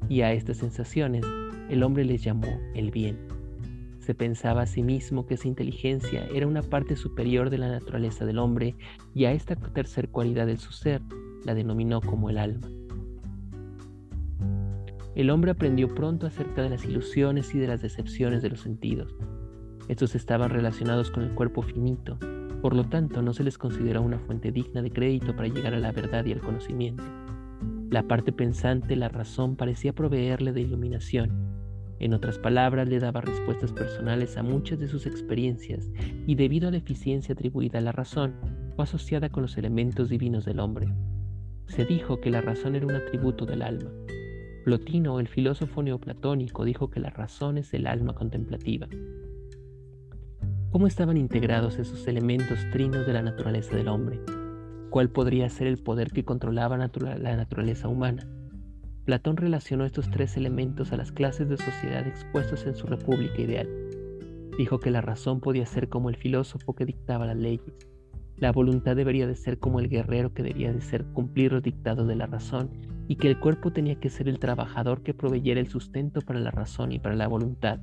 Y a estas sensaciones el hombre les llamó el bien. Se pensaba a sí mismo que esa inteligencia era una parte superior de la naturaleza del hombre y a esta tercera cualidad de su ser la denominó como el alma. El hombre aprendió pronto acerca de las ilusiones y de las decepciones de los sentidos. Estos estaban relacionados con el cuerpo finito, por lo tanto no se les consideró una fuente digna de crédito para llegar a la verdad y al conocimiento. La parte pensante, la razón, parecía proveerle de iluminación. En otras palabras, le daba respuestas personales a muchas de sus experiencias y debido a la eficiencia atribuida a la razón, fue asociada con los elementos divinos del hombre. Se dijo que la razón era un atributo del alma, Plotino, el filósofo neoplatónico, dijo que la razón es el alma contemplativa. ¿Cómo estaban integrados esos elementos trinos de la naturaleza del hombre? ¿Cuál podría ser el poder que controlaba la naturaleza humana? Platón relacionó estos tres elementos a las clases de sociedad expuestos en su república ideal. Dijo que la razón podía ser como el filósofo que dictaba las leyes. La voluntad debería de ser como el guerrero que debía de ser cumplir los dictados de la razón y que el cuerpo tenía que ser el trabajador que proveyera el sustento para la razón y para la voluntad.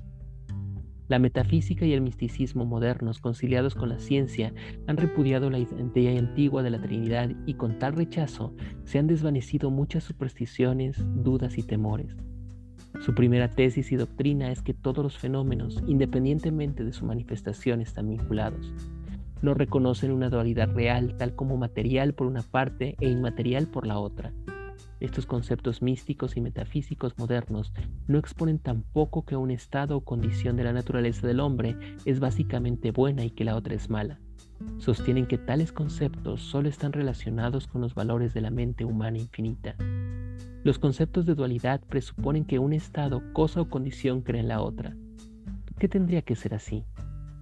La metafísica y el misticismo modernos, conciliados con la ciencia, han repudiado la idea antigua de la Trinidad y con tal rechazo se han desvanecido muchas supersticiones, dudas y temores. Su primera tesis y doctrina es que todos los fenómenos, independientemente de su manifestación, están vinculados. No reconocen una dualidad real tal como material por una parte e inmaterial por la otra. Estos conceptos místicos y metafísicos modernos no exponen tampoco que un estado o condición de la naturaleza del hombre es básicamente buena y que la otra es mala. Sostienen que tales conceptos solo están relacionados con los valores de la mente humana infinita. Los conceptos de dualidad presuponen que un estado, cosa o condición crea en la otra. ¿Por qué tendría que ser así?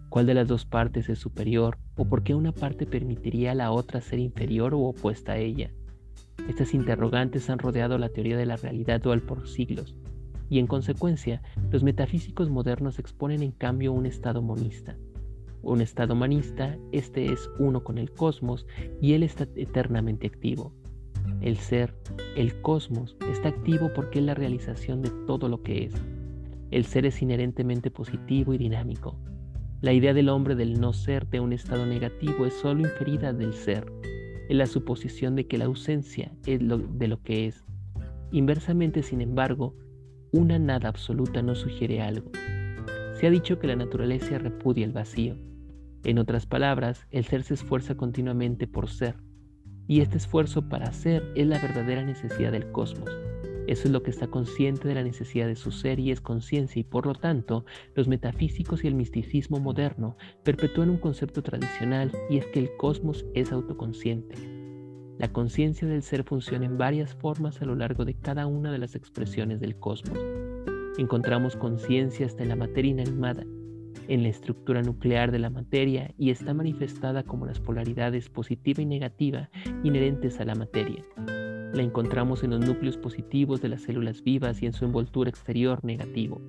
¿Cuál de las dos partes es superior o por qué una parte permitiría a la otra ser inferior o opuesta a ella? Estas interrogantes han rodeado la teoría de la realidad dual por siglos, y en consecuencia, los metafísicos modernos exponen en cambio un estado monista. Un estado manista, este es uno con el cosmos y él está eternamente activo. El ser, el cosmos, está activo porque es la realización de todo lo que es. El ser es inherentemente positivo y dinámico. La idea del hombre del no ser de un estado negativo es sólo inferida del ser, en la suposición de que la ausencia es lo, de lo que es. Inversamente, sin embargo, una nada absoluta no sugiere algo. Se ha dicho que la naturaleza repudia el vacío. En otras palabras, el ser se esfuerza continuamente por ser, y este esfuerzo para ser es la verdadera necesidad del cosmos. Eso es lo que está consciente de la necesidad de su ser y es conciencia y por lo tanto los metafísicos y el misticismo moderno perpetúan un concepto tradicional y es que el cosmos es autoconsciente. La conciencia del ser funciona en varias formas a lo largo de cada una de las expresiones del cosmos. Encontramos conciencia hasta en la materia inanimada, en la estructura nuclear de la materia y está manifestada como las polaridades positiva y negativa inherentes a la materia. La encontramos en los núcleos positivos de las células vivas y en su envoltura exterior negativo.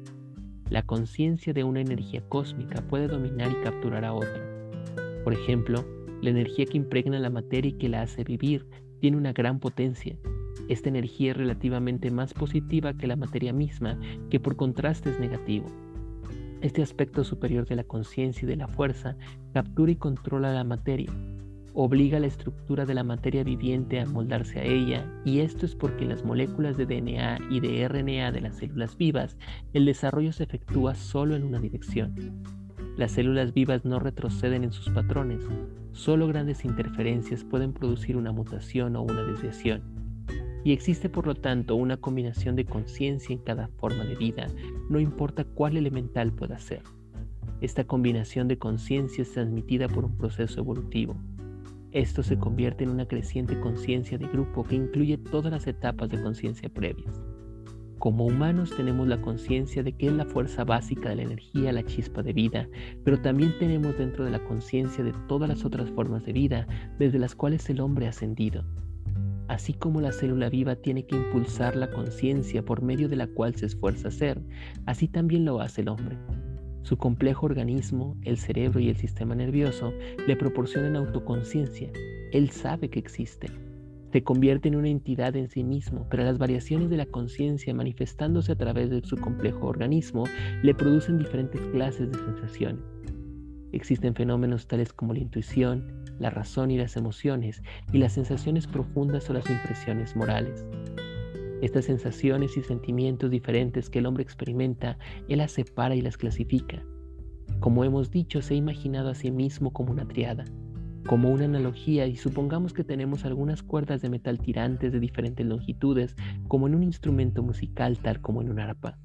La conciencia de una energía cósmica puede dominar y capturar a otra. Por ejemplo, la energía que impregna la materia y que la hace vivir tiene una gran potencia. Esta energía es relativamente más positiva que la materia misma, que por contraste es negativo. Este aspecto superior de la conciencia y de la fuerza captura y controla la materia, obliga la estructura de la materia viviente a moldarse a ella, y esto es porque en las moléculas de DNA y de RNA de las células vivas, el desarrollo se efectúa solo en una dirección. Las células vivas no retroceden en sus patrones, solo grandes interferencias pueden producir una mutación o una desviación. y existe por lo tanto una combinación de conciencia en cada forma de vida, no importa cuál elemental pueda ser. Esta combinación de conciencia es transmitida por un proceso evolutivo. Esto se convierte en una creciente conciencia de grupo que incluye todas las etapas de conciencia previas. Como humanos tenemos la conciencia de que es la fuerza básica de la energía, la chispa de vida, pero también tenemos dentro de la conciencia de todas las otras formas de vida desde las cuales el hombre ha ascendido. Así como la célula viva tiene que impulsar la conciencia por medio de la cual se esfuerza a ser, así también lo hace el hombre. Su complejo organismo, el cerebro y el sistema nervioso le proporcionan autoconciencia. Él sabe que existe se convierte en una entidad en sí mismo, pero las variaciones de la conciencia manifestándose a través de su complejo organismo le producen diferentes clases de sensaciones. Existen fenómenos tales como la intuición, la razón y las emociones, y las sensaciones profundas o las impresiones morales. Estas sensaciones y sentimientos diferentes que el hombre experimenta, él las separa y las clasifica. Como hemos dicho, se ha imaginado a sí mismo como una triada como una analogía y supongamos que tenemos algunas cuerdas de metal tirantes de diferentes longitudes como en un instrumento musical tal como en un arpa.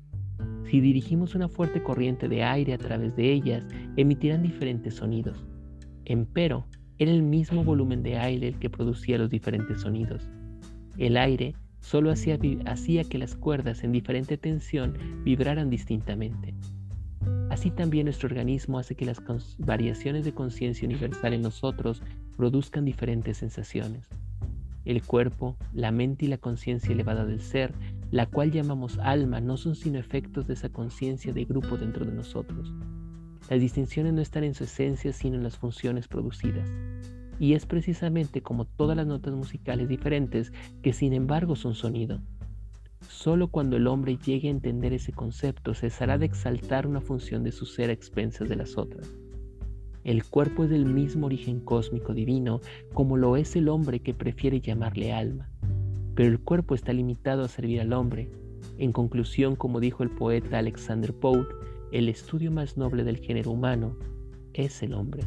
Si dirigimos una fuerte corriente de aire a través de ellas, emitirán diferentes sonidos. Empero, era el mismo volumen de aire el que producía los diferentes sonidos. El aire solo hacía, hacía que las cuerdas en diferente tensión vibraran distintamente. Así también nuestro organismo hace que las variaciones de conciencia universal en nosotros produzcan diferentes sensaciones. El cuerpo, la mente y la conciencia elevada del ser, la cual llamamos alma, no son sino efectos de esa conciencia de grupo dentro de nosotros. Las distinciones no están en su esencia, sino en las funciones producidas. Y es precisamente como todas las notas musicales diferentes que sin embargo son sonido. Solo cuando el hombre llegue a entender ese concepto cesará de exaltar una función de su ser a expensas de las otras. El cuerpo es del mismo origen cósmico divino como lo es el hombre que prefiere llamarle alma. Pero el cuerpo está limitado a servir al hombre. En conclusión, como dijo el poeta Alexander Pope, el estudio más noble del género humano es el hombre.